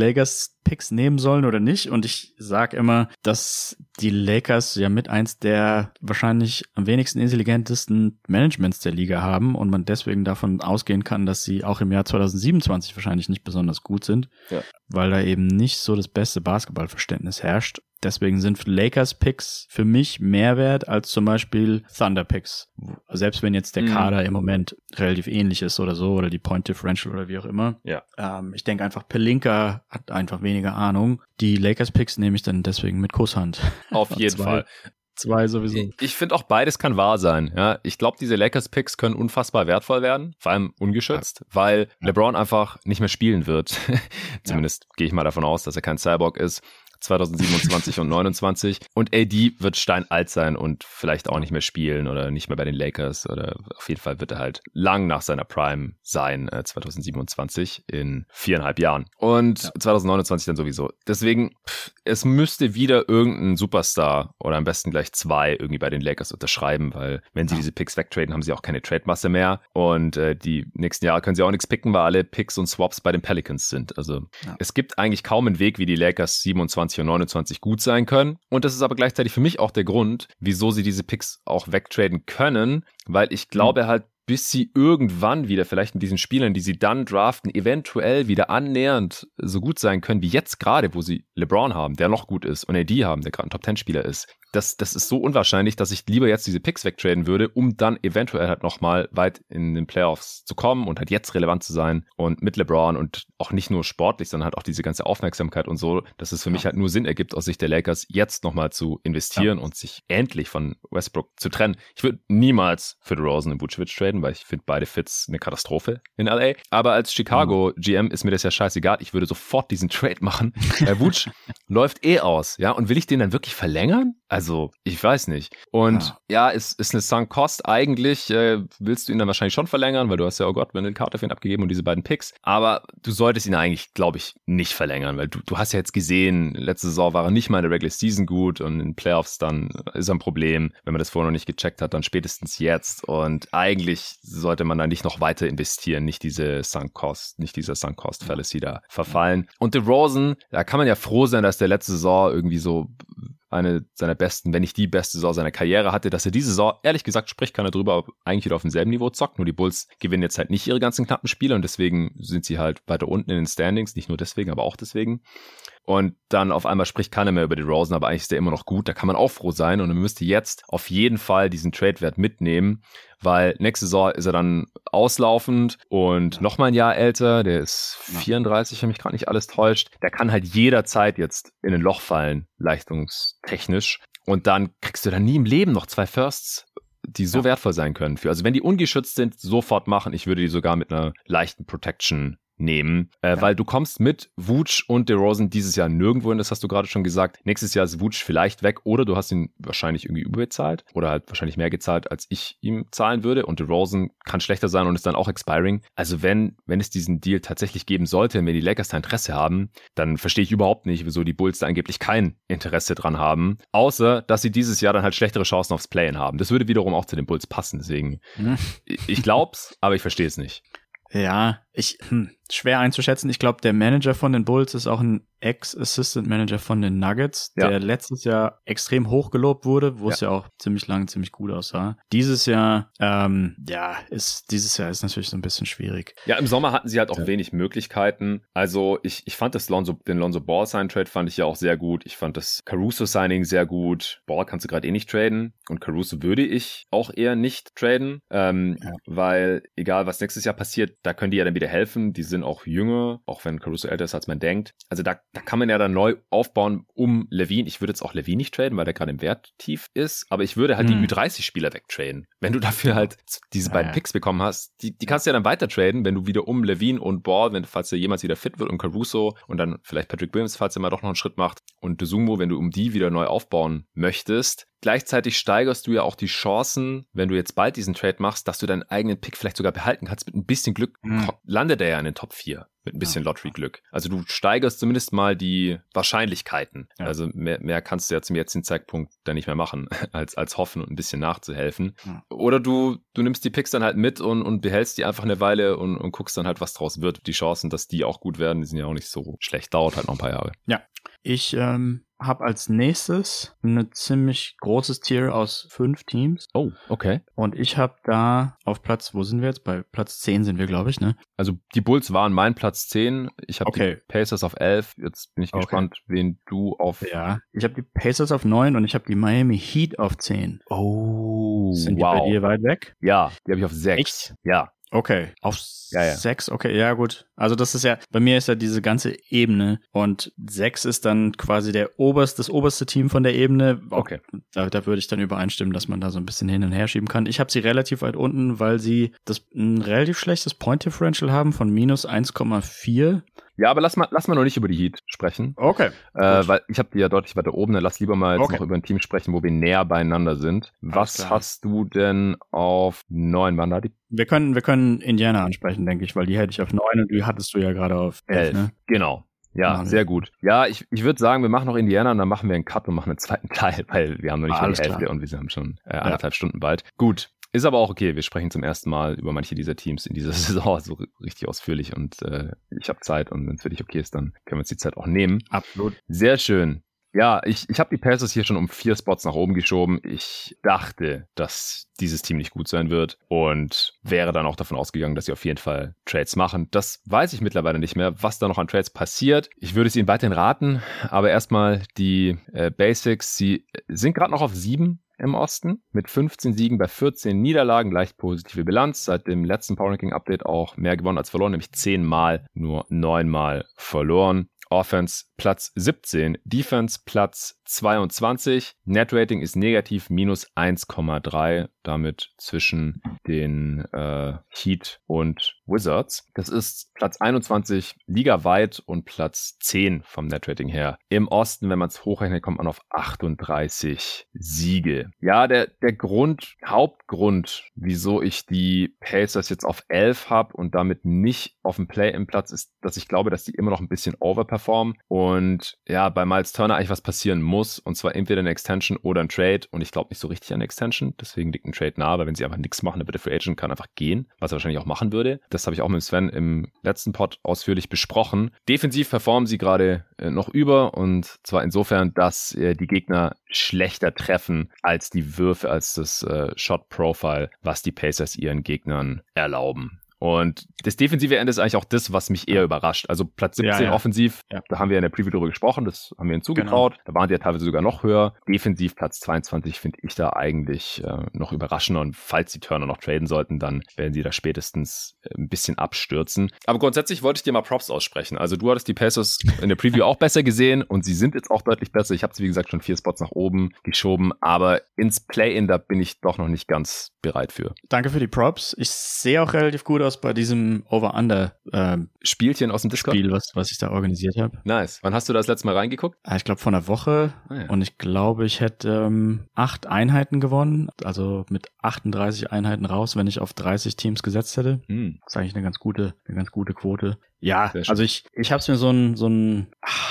[SPEAKER 2] Lakers-Picks nehmen sollen oder nicht. Und ich sag immer, dass die Lakers ja mit eins der wahrscheinlich am wenigsten intelligentesten Managements der Liga haben und man deswegen davon ausgehen kann, dass sie auch im Jahr 2027 wahrscheinlich nicht besonders gut sind, ja. weil da eben nicht so das beste Basketballverständnis herrscht. Deswegen sind Lakers-Picks für mich mehr wert als zum Beispiel Thunder-Picks. Selbst wenn jetzt der mhm. Kader im Moment relativ ähnlich ist oder so, oder die Point Differential oder wie auch immer.
[SPEAKER 1] Ja.
[SPEAKER 2] Ähm, ich denke einfach, Pelinka hat einfach weniger Ahnung. Die Lakers-Picks nehme ich dann deswegen mit Kusshand.
[SPEAKER 1] Auf jeden Fall.
[SPEAKER 2] Zwei sowieso.
[SPEAKER 1] Ich finde auch beides kann wahr sein. Ja, ich glaube, diese Lakers-Picks können unfassbar wertvoll werden, vor allem ungeschützt, ja. weil ja. LeBron einfach nicht mehr spielen wird. Zumindest gehe ich mal davon aus, dass er kein Cyborg ist. 2027 und 29. Und AD wird steinalt sein und vielleicht auch nicht mehr spielen oder nicht mehr bei den Lakers oder auf jeden Fall wird er halt lang nach seiner Prime sein, äh, 2027 in viereinhalb Jahren. Und ja. 2029 dann sowieso. Deswegen, pff, es müsste wieder irgendein Superstar oder am besten gleich zwei irgendwie bei den Lakers unterschreiben, weil wenn sie ja. diese Picks wegtraden, haben sie auch keine Trade-Masse mehr und äh, die nächsten Jahre können sie auch nichts picken, weil alle Picks und Swaps bei den Pelicans sind. Also ja. es gibt eigentlich kaum einen Weg, wie die Lakers 27 28 und 29 gut sein können. Und das ist aber gleichzeitig für mich auch der Grund, wieso sie diese Picks auch wegtraden können, weil ich glaube mhm. halt, bis sie irgendwann wieder vielleicht in diesen Spielern, die sie dann draften, eventuell wieder annähernd so gut sein können wie jetzt gerade, wo sie LeBron haben, der noch gut ist, und AD haben, der gerade ein Top-10-Spieler ist das, das ist so unwahrscheinlich, dass ich lieber jetzt diese Picks wegtraden würde, um dann eventuell halt nochmal weit in den Playoffs zu kommen und halt jetzt relevant zu sein und mit LeBron und auch nicht nur sportlich, sondern halt auch diese ganze Aufmerksamkeit und so, dass es für ja. mich halt nur Sinn ergibt, aus Sicht der Lakers jetzt nochmal zu investieren ja. und sich endlich von Westbrook zu trennen. Ich würde niemals für DeRozan und Vucevic traden, weil ich finde beide Fits eine Katastrophe in LA. Aber als Chicago mhm. GM ist mir das ja scheißegal. Ich würde sofort diesen Trade machen. Weil Vuce läuft eh aus, ja. Und will ich den dann wirklich verlängern? Also, ich weiß nicht. Und ja, ja ist, ist eine Sunk Cost. Eigentlich äh, willst du ihn dann wahrscheinlich schon verlängern, weil du hast ja, oh Gott, wenn den Karte für ihn abgegeben und diese beiden Picks. Aber du solltest ihn eigentlich, glaube ich, nicht verlängern, weil du, du hast ja jetzt gesehen, letzte Saison war er nicht mal in der Regular Season gut und in Playoffs dann ist er ein Problem. Wenn man das vorher noch nicht gecheckt hat, dann spätestens jetzt. Und eigentlich sollte man da nicht noch weiter investieren, nicht diese Sunk Cost, nicht dieser Sunk Cost Fallacy da verfallen. Und DeRozan, da kann man ja froh sein, dass der letzte Saison irgendwie so eine seiner besten, wenn nicht die beste Saison seiner Karriere hatte, dass er diese Saison, ehrlich gesagt, spricht keiner drüber, eigentlich wieder auf demselben Niveau zockt. Nur die Bulls gewinnen jetzt halt nicht ihre ganzen knappen Spiele und deswegen sind sie halt weiter unten in den Standings. Nicht nur deswegen, aber auch deswegen. Und dann auf einmal spricht keiner mehr über die Rosen, aber eigentlich ist der immer noch gut. Da kann man auch froh sein und man müsste jetzt auf jeden Fall diesen Trade-Wert mitnehmen, weil nächste Saison ist er dann auslaufend und noch mal ein Jahr älter. Der ist 34, wenn mich gerade nicht alles täuscht. Der kann halt jederzeit jetzt in ein Loch fallen, leistungstechnisch. Und dann kriegst du dann nie im Leben noch zwei Firsts die so ja. wertvoll sein können für. Also wenn die ungeschützt sind, sofort machen. Ich würde die sogar mit einer leichten Protection nehmen, äh, ja. weil du kommst mit Wutsch und DeRozan dieses Jahr nirgendwo hin, das hast du gerade schon gesagt. Nächstes Jahr ist Wutsch vielleicht weg oder du hast ihn wahrscheinlich irgendwie überbezahlt oder halt wahrscheinlich mehr gezahlt, als ich ihm zahlen würde und DeRozan kann schlechter sein und ist dann auch expiring. Also wenn, wenn es diesen Deal tatsächlich geben sollte, wenn die Lakers da Interesse haben, dann verstehe ich überhaupt nicht, wieso die Bulls da angeblich kein Interesse dran haben, außer, dass sie dieses Jahr dann halt schlechtere Chancen aufs Playen haben. Das würde wiederum auch zu den Bulls passen, deswegen, hm. ich glaub's, aber ich verstehe es nicht.
[SPEAKER 2] Ja, ich, hm, schwer einzuschätzen. Ich glaube, der Manager von den Bulls ist auch ein Ex-Assistant Manager von den Nuggets, ja. der letztes Jahr extrem hoch gelobt wurde, wo ja. es ja auch ziemlich lang ziemlich gut aussah. Dieses Jahr, ähm, ja, ist dieses Jahr ist natürlich so ein bisschen schwierig.
[SPEAKER 1] Ja, im Sommer hatten sie halt auch ja. wenig Möglichkeiten. Also ich, ich fand das Lonzo, den Lonzo Ball Sign Trade fand ich ja auch sehr gut. Ich fand das Caruso Signing sehr gut. Ball kannst du gerade eh nicht traden und Caruso würde ich auch eher nicht traden, ähm, weil egal was nächstes Jahr passiert, da können die ja dann wieder helfen. Die sind auch jünger, auch wenn Caruso älter ist als man denkt. Also da da kann man ja dann neu aufbauen um Levine. Ich würde jetzt auch Levine nicht traden, weil der gerade im Wert tief ist, aber ich würde halt hm. die Ü30-Spieler wegtraden. Wenn du dafür halt diese beiden Picks bekommen hast, die, die kannst du ja dann weiter traden, wenn du wieder um Levine und Ball, wenn, falls er jemals wieder fit wird und Caruso und dann vielleicht Patrick Williams, falls er mal doch noch einen Schritt macht und Desumo, wenn du um die wieder neu aufbauen möchtest, Gleichzeitig steigerst du ja auch die Chancen, wenn du jetzt bald diesen Trade machst, dass du deinen eigenen Pick vielleicht sogar behalten kannst. Mit ein bisschen Glück mhm. landet er ja in den Top 4 mit ein bisschen ja. Lottery-Glück. Also du steigerst zumindest mal die Wahrscheinlichkeiten. Ja. Also mehr, mehr kannst du ja zum jetzigen Zeitpunkt dann nicht mehr machen, als, als hoffen und ein bisschen nachzuhelfen. Ja. Oder du, du nimmst die Picks dann halt mit und, und behältst die einfach eine Weile und, und guckst dann halt, was draus wird. Die Chancen, dass die auch gut werden, die sind ja auch nicht so schlecht. Dauert halt noch ein paar Jahre.
[SPEAKER 2] Ja. Ich ähm, habe als nächstes ein ziemlich großes Tier aus fünf Teams.
[SPEAKER 1] Oh, okay.
[SPEAKER 2] Und ich habe da auf Platz, wo sind wir jetzt? Bei Platz 10 sind wir, glaube ich, ne?
[SPEAKER 1] Also die Bulls waren mein Platz 10. Ich habe okay. die Pacers auf 11. Jetzt bin ich okay. gespannt, wen du auf...
[SPEAKER 2] Ja, ich habe die Pacers auf 9 und ich habe die Miami Heat auf 10.
[SPEAKER 1] Oh,
[SPEAKER 2] Sind wow. die bei dir weit weg?
[SPEAKER 1] Ja, die habe ich auf 6. Echt? Ja.
[SPEAKER 2] Okay, auf ja, ja. sechs, okay, ja gut. Also das ist ja, bei mir ist ja diese ganze Ebene und sechs ist dann quasi der oberste, das oberste Team von der Ebene.
[SPEAKER 1] Okay.
[SPEAKER 2] Da, da würde ich dann übereinstimmen, dass man da so ein bisschen hin und her schieben kann. Ich habe sie relativ weit unten, weil sie das ein relativ schlechtes Point Differential haben von minus 1,4.
[SPEAKER 1] Ja, aber lass mal, lass mal noch nicht über die Heat sprechen.
[SPEAKER 2] Okay.
[SPEAKER 1] Äh, weil ich habe die ja deutlich weiter oben. Dann lass lieber mal jetzt okay. noch über ein Team sprechen, wo wir näher beieinander sind. Was hast du denn auf neun? Wann da die?
[SPEAKER 2] Wir können, wir können Indiana ansprechen, denke ich, weil die hätte ich auf neun und die hattest du ja gerade auf elf, ne?
[SPEAKER 1] Genau. Ja, sehr gut. Ja, ich, ich würde sagen, wir machen noch Indiana und dann machen wir einen Cut und machen einen zweiten Teil, weil wir haben noch nicht mal die Hälfte klar. und wir haben schon äh, anderthalb ja. Stunden bald. Gut, ist aber auch okay. Wir sprechen zum ersten Mal über manche dieser Teams in dieser Saison so richtig ausführlich und äh, ich habe Zeit und wenn es für dich okay ist, dann können wir uns die Zeit auch nehmen.
[SPEAKER 2] Absolut.
[SPEAKER 1] Sehr schön. Ja, ich, ich habe die Pacers hier schon um vier Spots nach oben geschoben. Ich dachte, dass dieses Team nicht gut sein wird und wäre dann auch davon ausgegangen, dass sie auf jeden Fall Trades machen. Das weiß ich mittlerweile nicht mehr, was da noch an Trades passiert. Ich würde es ihnen weiterhin raten, aber erstmal die äh, Basics. Sie sind gerade noch auf sieben im Osten mit 15 Siegen bei 14 Niederlagen, leicht positive Bilanz. Seit dem letzten Power Ranking Update auch mehr gewonnen als verloren, nämlich 10 Mal, nur 9 Mal verloren. Offense Platz 17. Defense Platz 22. Net Rating ist negativ minus 1,3, damit zwischen den äh, Heat und Wizards. Das ist Platz 21 ligaweit und Platz 10 vom Net Rating her. Im Osten, wenn man es hochrechnet, kommt man auf 38 Siege. Ja, der, der Grund, Hauptgrund, wieso ich die Pacers jetzt auf 11 habe und damit nicht auf dem Play-in-Platz ist, dass ich glaube, dass die immer noch ein bisschen overperformen und ja, bei Miles Turner eigentlich was passieren muss und zwar entweder eine Extension oder ein Trade und ich glaube nicht so richtig an Extension, deswegen liegt ein Trade nahe, weil wenn sie einfach nichts machen, dann wird der Free Agent kann einfach gehen, was er wahrscheinlich auch machen würde. Das habe ich auch mit Sven im letzten Pod ausführlich besprochen. Defensiv performen sie gerade äh, noch über und zwar insofern, dass äh, die Gegner schlechter treffen als die Würfe, als das äh, Shot Profile, was die Pacers ihren Gegnern erlauben. Und das defensive Ende ist eigentlich auch das, was mich eher überrascht. Also Platz 17 ja, ja. offensiv, ja. da haben wir in der Preview drüber gesprochen, das haben wir ihnen zugetraut. Genau. Da waren sie ja teilweise sogar noch höher. Defensiv Platz 22 finde ich da eigentlich äh, noch überraschender. Und falls die Turner noch traden sollten, dann werden sie da spätestens äh, ein bisschen abstürzen. Aber grundsätzlich wollte ich dir mal Props aussprechen. Also du hattest die Pacers in der Preview auch besser gesehen und sie sind jetzt auch deutlich besser. Ich habe sie, wie gesagt, schon vier Spots nach oben geschoben, aber ins Play-In, da bin ich doch noch nicht ganz bereit für.
[SPEAKER 2] Danke für die Props. Ich sehe auch relativ gut aus bei diesem Over-Under
[SPEAKER 1] äh, Spielchen aus dem Discord.
[SPEAKER 2] Spiel, was, was ich da organisiert habe.
[SPEAKER 1] Nice. Wann hast du das letzte Mal reingeguckt?
[SPEAKER 2] Ah, ich glaube vor einer Woche. Ah, ja. Und ich glaube, ich hätte ähm, acht Einheiten gewonnen. Also mit 38 Einheiten raus, wenn ich auf 30 Teams gesetzt hätte. Hm. Das ist eigentlich eine ganz gute, eine ganz gute Quote. Ja, also ich, ich habe es mir so ein so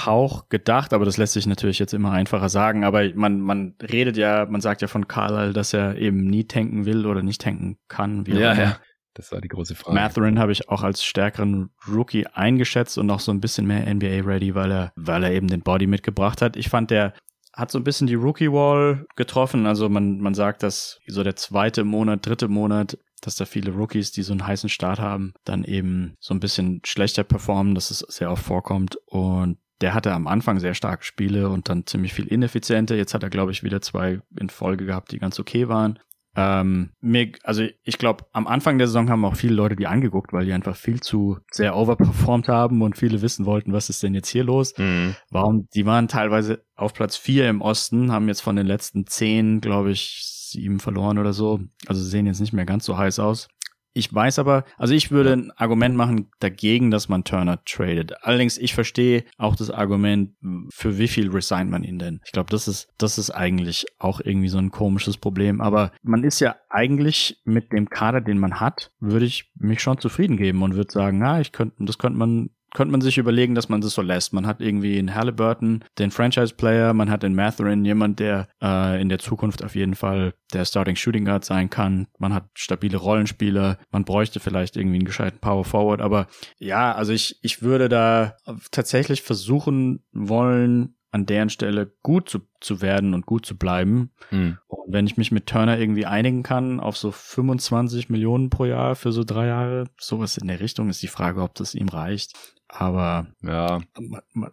[SPEAKER 2] Hauch gedacht, aber das lässt sich natürlich jetzt immer einfacher sagen. Aber man, man redet ja, man sagt ja von Carlisle, dass er eben nie tanken will oder nicht tanken kann.
[SPEAKER 1] Wie ja, ja. Das war die große Frage.
[SPEAKER 2] Matherin habe ich auch als stärkeren Rookie eingeschätzt und noch so ein bisschen mehr NBA-ready, weil er, weil er eben den Body mitgebracht hat. Ich fand, der hat so ein bisschen die Rookie-Wall getroffen. Also man, man sagt, dass so der zweite Monat, dritte Monat, dass da viele Rookies, die so einen heißen Start haben, dann eben so ein bisschen schlechter performen, dass es sehr oft vorkommt. Und der hatte am Anfang sehr starke Spiele und dann ziemlich viel ineffiziente. Jetzt hat er, glaube ich, wieder zwei in Folge gehabt, die ganz okay waren. Ähm, mir, also ich glaube, am Anfang der Saison haben auch viele Leute die angeguckt, weil die einfach viel zu sehr overperformed haben und viele wissen wollten, was ist denn jetzt hier los? Mhm. Warum? Die waren teilweise auf Platz vier im Osten, haben jetzt von den letzten zehn, glaube ich, sieben verloren oder so. Also sehen jetzt nicht mehr ganz so heiß aus. Ich weiß aber, also ich würde ein Argument machen dagegen, dass man Turner tradet. Allerdings, ich verstehe auch das Argument, für wie viel resignt man ihn denn? Ich glaube, das ist, das ist eigentlich auch irgendwie so ein komisches Problem. Aber man ist ja eigentlich mit dem Kader, den man hat, würde ich mich schon zufrieden geben und würde sagen, na, ich könnte, das könnte man könnte man sich überlegen, dass man das so lässt. Man hat irgendwie in Halliburton den Franchise-Player, man hat in Matherin jemand, der äh, in der Zukunft auf jeden Fall der Starting Shooting Guard sein kann. Man hat stabile Rollenspieler, man bräuchte vielleicht irgendwie einen gescheiten Power Forward, aber ja, also ich, ich würde da tatsächlich versuchen wollen, an deren Stelle gut zu, zu werden und gut zu bleiben. Mhm. Und wenn ich mich mit Turner irgendwie einigen kann auf so 25 Millionen pro Jahr für so drei Jahre, sowas in der Richtung, ist die Frage, ob das ihm reicht. Aber ja,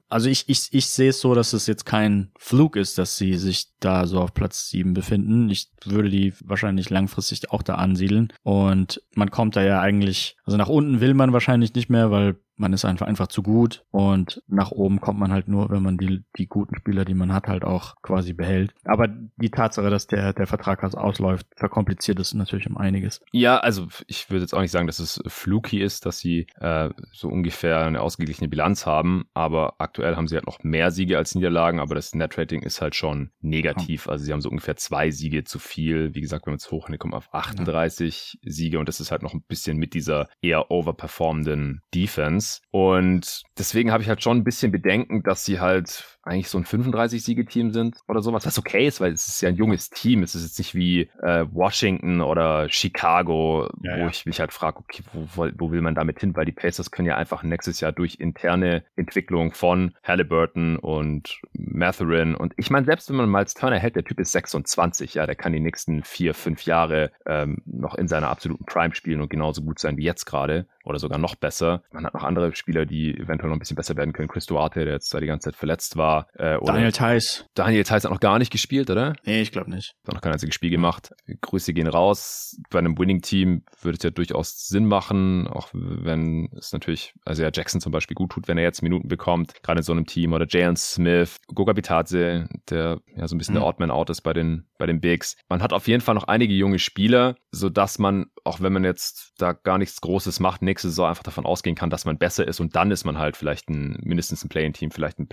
[SPEAKER 2] also ich, ich, ich sehe es so, dass es jetzt kein Flug ist, dass sie sich da so auf Platz sieben befinden. Ich würde die wahrscheinlich langfristig auch da ansiedeln. Und man kommt da ja eigentlich, also nach unten will man wahrscheinlich nicht mehr, weil man ist einfach einfach zu gut und nach oben kommt man halt nur, wenn man die, die guten Spieler, die man hat, halt auch quasi behält. Aber die Tatsache, dass der, der Vertrag also ausläuft, verkompliziert es natürlich um einiges.
[SPEAKER 1] Ja, also ich würde jetzt auch nicht sagen, dass es fluky ist, dass sie äh, so ungefähr eine ausgeglichene Bilanz haben, aber aktuell haben sie halt noch mehr Siege als Niederlagen, aber das Net-Rating ist halt schon negativ. Also sie haben so ungefähr zwei Siege zu viel. Wie gesagt, wenn man es hochrechnet, kommt auf 38 ja. Siege und das ist halt noch ein bisschen mit dieser eher overperformenden Defense. Defense. Und deswegen habe ich halt schon ein bisschen Bedenken, dass sie halt eigentlich so ein 35-Siege-Team sind oder sowas, was okay ist, weil es ist ja ein junges Team. Es ist jetzt nicht wie äh, Washington oder Chicago, ja, wo ja. ich mich halt frage, okay, wo, wo will man damit hin? Weil die Pacers können ja einfach nächstes Jahr durch interne Entwicklung von Halliburton und Matherin und ich meine, selbst wenn man Miles Turner hält, der Typ ist 26, ja, der kann die nächsten vier, fünf Jahre ähm, noch in seiner absoluten Prime spielen und genauso gut sein wie jetzt gerade oder sogar noch besser. Man hat noch andere Spieler, die eventuell noch ein bisschen besser werden können. Chris Duarte, der jetzt da die ganze Zeit verletzt war war.
[SPEAKER 2] Äh, Daniel Theiss.
[SPEAKER 1] Daniel Theiss hat noch gar nicht gespielt, oder?
[SPEAKER 2] Nee, ich glaube nicht.
[SPEAKER 1] Hat noch kein einziges Spiel gemacht. Grüße gehen raus. Bei einem Winning-Team würde es ja durchaus Sinn machen, auch wenn es natürlich, also ja, Jackson zum Beispiel gut tut, wenn er jetzt Minuten bekommt, gerade in so einem Team. Oder Jalen Smith, Goga Bitadze, der ja so ein bisschen mhm. der Oddman out ist bei den, bei den Bigs. Man hat auf jeden Fall noch einige junge Spieler, sodass man, auch wenn man jetzt da gar nichts Großes macht, nächste Saison einfach davon ausgehen kann, dass man besser ist und dann ist man halt vielleicht ein, mindestens ein Play-in-Team, vielleicht ein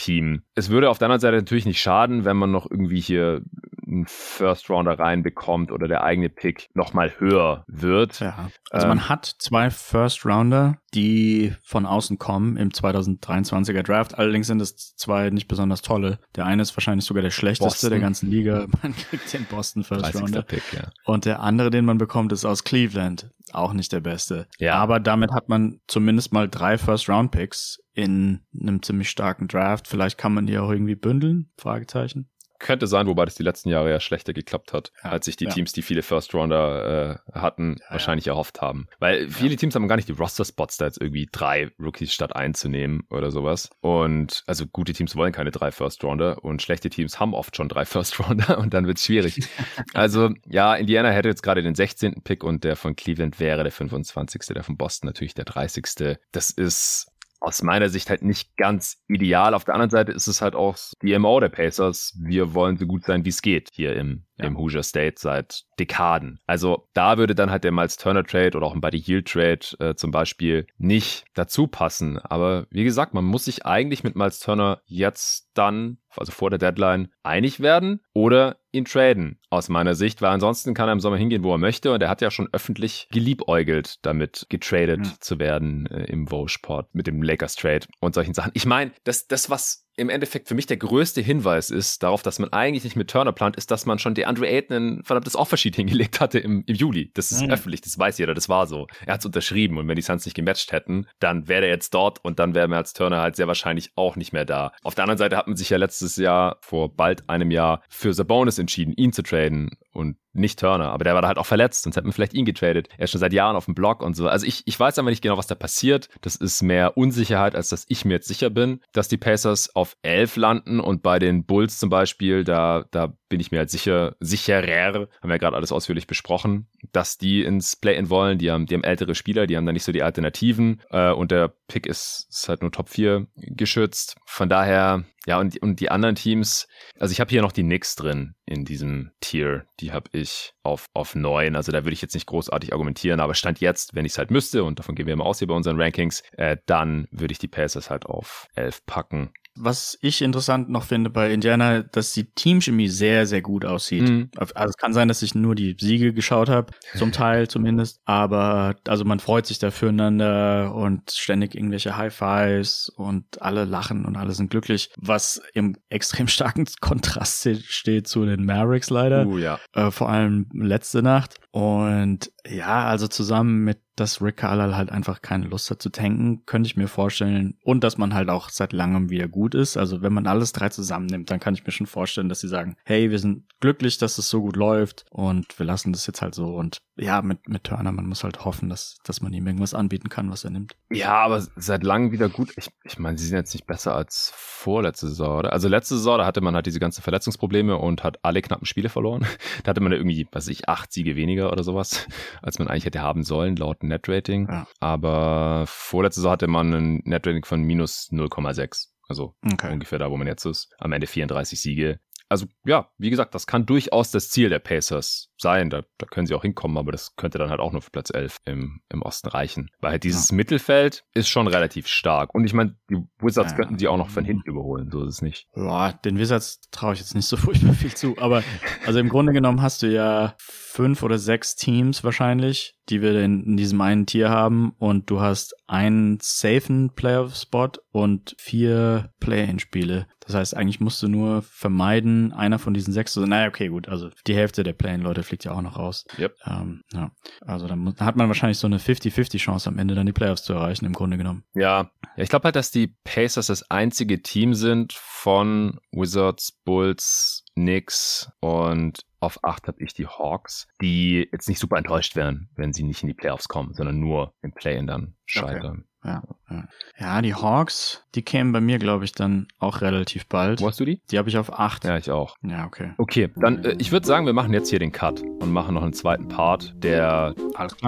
[SPEAKER 1] Play-Off-Team. Es würde auf der anderen Seite natürlich nicht schaden, wenn man noch irgendwie hier einen First Rounder reinbekommt oder der eigene Pick nochmal höher wird.
[SPEAKER 2] Ja. Also ähm, man hat zwei First Rounder, die von außen kommen im 2023er Draft. Allerdings sind es zwei nicht besonders tolle. Der eine ist wahrscheinlich sogar der schlechteste Boston. der ganzen Liga. Man kriegt den Boston First Rounder. Pick, ja. Und der andere, den man bekommt, ist aus Cleveland. Auch nicht der beste. Ja. Aber damit hat man zumindest mal drei First Round Picks in einem ziemlich starken Draft. Vielleicht kann man die auch irgendwie bündeln? Fragezeichen.
[SPEAKER 1] Könnte sein, wobei das die letzten Jahre ja schlechter geklappt hat, ja, als sich die ja. Teams, die viele First Rounder äh, hatten, ja, wahrscheinlich erhofft haben. Weil viele Teams haben gar nicht die Roster-Spots, da jetzt irgendwie drei Rookies statt einzunehmen oder sowas. Und also gute Teams wollen keine drei First Rounder und schlechte Teams haben oft schon drei First Rounder und dann wird es schwierig. also ja, Indiana hätte jetzt gerade den 16. Pick und der von Cleveland wäre der 25. Der von Boston natürlich der 30. Das ist aus meiner Sicht halt nicht ganz ideal. Auf der anderen Seite ist es halt auch die MO der Pacers. Wir wollen so gut sein, wie es geht hier im, ja. im Hoosier State seit Dekaden. Also da würde dann halt der Miles Turner Trade oder auch ein Buddy Yield Trade äh, zum Beispiel nicht dazu passen. Aber wie gesagt, man muss sich eigentlich mit Miles Turner jetzt dann, also vor der Deadline, einig werden oder ihn traden, aus meiner Sicht, weil ansonsten kann er im Sommer hingehen, wo er möchte und er hat ja schon öffentlich geliebäugelt, damit getradet ja. zu werden äh, im Vogue-Sport mit dem Lakers Trade und solchen Sachen. Ich meine, das, das, was im Endeffekt für mich der größte Hinweis ist darauf, dass man eigentlich nicht mit Turner plant, ist, dass man schon DeAndre Ayton ein verdammtes Offersheet hingelegt hatte im, im Juli. Das ist mhm. öffentlich, das weiß jeder, das war so. Er hat es unterschrieben und wenn die Suns nicht gematcht hätten, dann wäre er jetzt dort und dann wäre er als Turner halt sehr wahrscheinlich auch nicht mehr da. Auf der anderen Seite hat man sich ja letztes Jahr, vor bald einem Jahr, für Sabonis entschieden, ihn zu traden und nicht Turner, aber der war da halt auch verletzt, sonst hätten wir vielleicht ihn getradet. Er ist schon seit Jahren auf dem Block und so. Also ich, ich weiß aber nicht genau, was da passiert. Das ist mehr Unsicherheit, als dass ich mir jetzt sicher bin, dass die Pacers auf 11 landen und bei den Bulls zum Beispiel, da, da bin ich mir halt sicher, sicherer, haben wir ja gerade alles ausführlich besprochen, dass die ins Play-In wollen. Die haben, die haben ältere Spieler, die haben da nicht so die Alternativen äh, und der Pick ist, ist halt nur Top 4 geschützt. Von daher, ja, und, und die anderen Teams, also ich habe hier noch die Knicks drin in diesem Tier. Die habe ich auf, auf 9. Also da würde ich jetzt nicht großartig argumentieren, aber Stand jetzt, wenn ich es halt müsste, und davon gehen wir immer aus hier bei unseren Rankings, äh, dann würde ich die Pacers halt auf 11 packen.
[SPEAKER 2] Was ich interessant noch finde bei Indiana, dass die Teamchemie sehr, sehr gut aussieht. Mhm. Also es kann sein, dass ich nur die Siege geschaut habe, zum Teil zumindest. Aber also man freut sich da füreinander und ständig irgendwelche High Fives und alle lachen und alle sind glücklich, was im extrem starken Kontrast steht zu den Mavericks leider.
[SPEAKER 1] Uh, ja.
[SPEAKER 2] Äh, vor allem letzte Nacht. Und ja, also zusammen mit dass Rick Carlisle halt einfach keine Lust hat zu tanken, könnte ich mir vorstellen. Und dass man halt auch seit langem wieder gut ist. Also wenn man alles drei zusammennimmt, dann kann ich mir schon vorstellen, dass sie sagen, hey, wir sind glücklich, dass es so gut läuft und wir lassen das jetzt halt so. Und ja, mit, mit Turner, man muss halt hoffen, dass, dass man ihm irgendwas anbieten kann, was er nimmt.
[SPEAKER 1] Ja, aber seit langem wieder gut. Ich, ich meine, sie sind jetzt nicht besser als vorletzte Saison, oder? Also letzte Saison, da hatte man halt diese ganzen Verletzungsprobleme und hat alle knappen Spiele verloren. da hatte man irgendwie, was ich, acht Siege weniger oder sowas, als man eigentlich hätte haben sollen, laut Netrating. Ja. Aber vorletzte Saison hatte man ein Netrating von minus 0,6. Also okay. ungefähr da, wo man jetzt ist. Am Ende 34 Siege also ja, wie gesagt, das kann durchaus das Ziel der Pacers sein. Da, da können sie auch hinkommen, aber das könnte dann halt auch nur für Platz 11 im, im Osten reichen. Weil halt dieses ja. Mittelfeld ist schon relativ stark. Und ich meine, die Wizards ja. könnten die auch noch von hinten überholen, so ist es nicht.
[SPEAKER 2] Ja, den Wizards traue ich jetzt nicht so furchtbar viel zu. Aber also im Grunde genommen hast du ja fünf oder sechs Teams wahrscheinlich, die wir in, in diesem einen Tier haben und du hast einen safen Playoff-Spot und vier Play-In-Spiele. Das heißt, eigentlich musst du nur vermeiden, einer von diesen sechs, also, naja, okay, gut, also die Hälfte der Play-In-Leute fliegt ja auch noch raus.
[SPEAKER 1] Yep.
[SPEAKER 2] Ähm, ja. Also dann hat man wahrscheinlich so eine 50-50 Chance am Ende dann die Playoffs zu erreichen, im Grunde genommen.
[SPEAKER 1] Ja, ja ich glaube halt, dass die Pacers das einzige Team sind von Wizards, Bulls, Knicks und auf 8 habe ich die Hawks, die jetzt nicht super enttäuscht wären, wenn sie nicht in die Playoffs kommen, sondern nur im Play-In dann scheitern. Okay.
[SPEAKER 2] Ja, ja. Ja, die Hawks, die kämen bei mir, glaube ich, dann auch relativ bald.
[SPEAKER 1] Wo hast du die?
[SPEAKER 2] Die habe ich auf 8.
[SPEAKER 1] Ja, ich auch.
[SPEAKER 2] Ja, okay.
[SPEAKER 1] Okay, dann, äh, ich würde sagen, wir machen jetzt hier den Cut und machen noch einen zweiten Part, der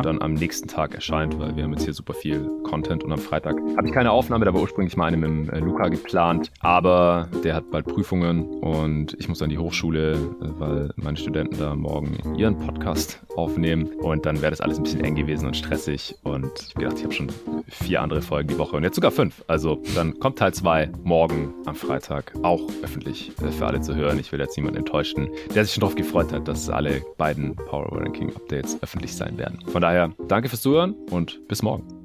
[SPEAKER 1] dann am nächsten Tag erscheint, weil wir haben jetzt hier super viel Content und am Freitag habe ich keine Aufnahme, da war ursprünglich mal eine mit dem äh, Luca geplant, aber der hat bald Prüfungen und ich muss an die Hochschule, äh, weil meine Studenten da morgen ihren Podcast aufnehmen und dann wäre das alles ein bisschen eng gewesen und stressig und ich gedacht, ich habe schon vier andere Folgen die Woche und jetzt sogar fünf. Also dann kommt Teil zwei morgen am Freitag auch öffentlich äh, für alle zu hören. Ich will jetzt niemanden enttäuschen, der sich schon darauf gefreut hat, dass alle beiden Power Ranking Updates öffentlich sein werden. Von daher danke fürs Zuhören und bis morgen.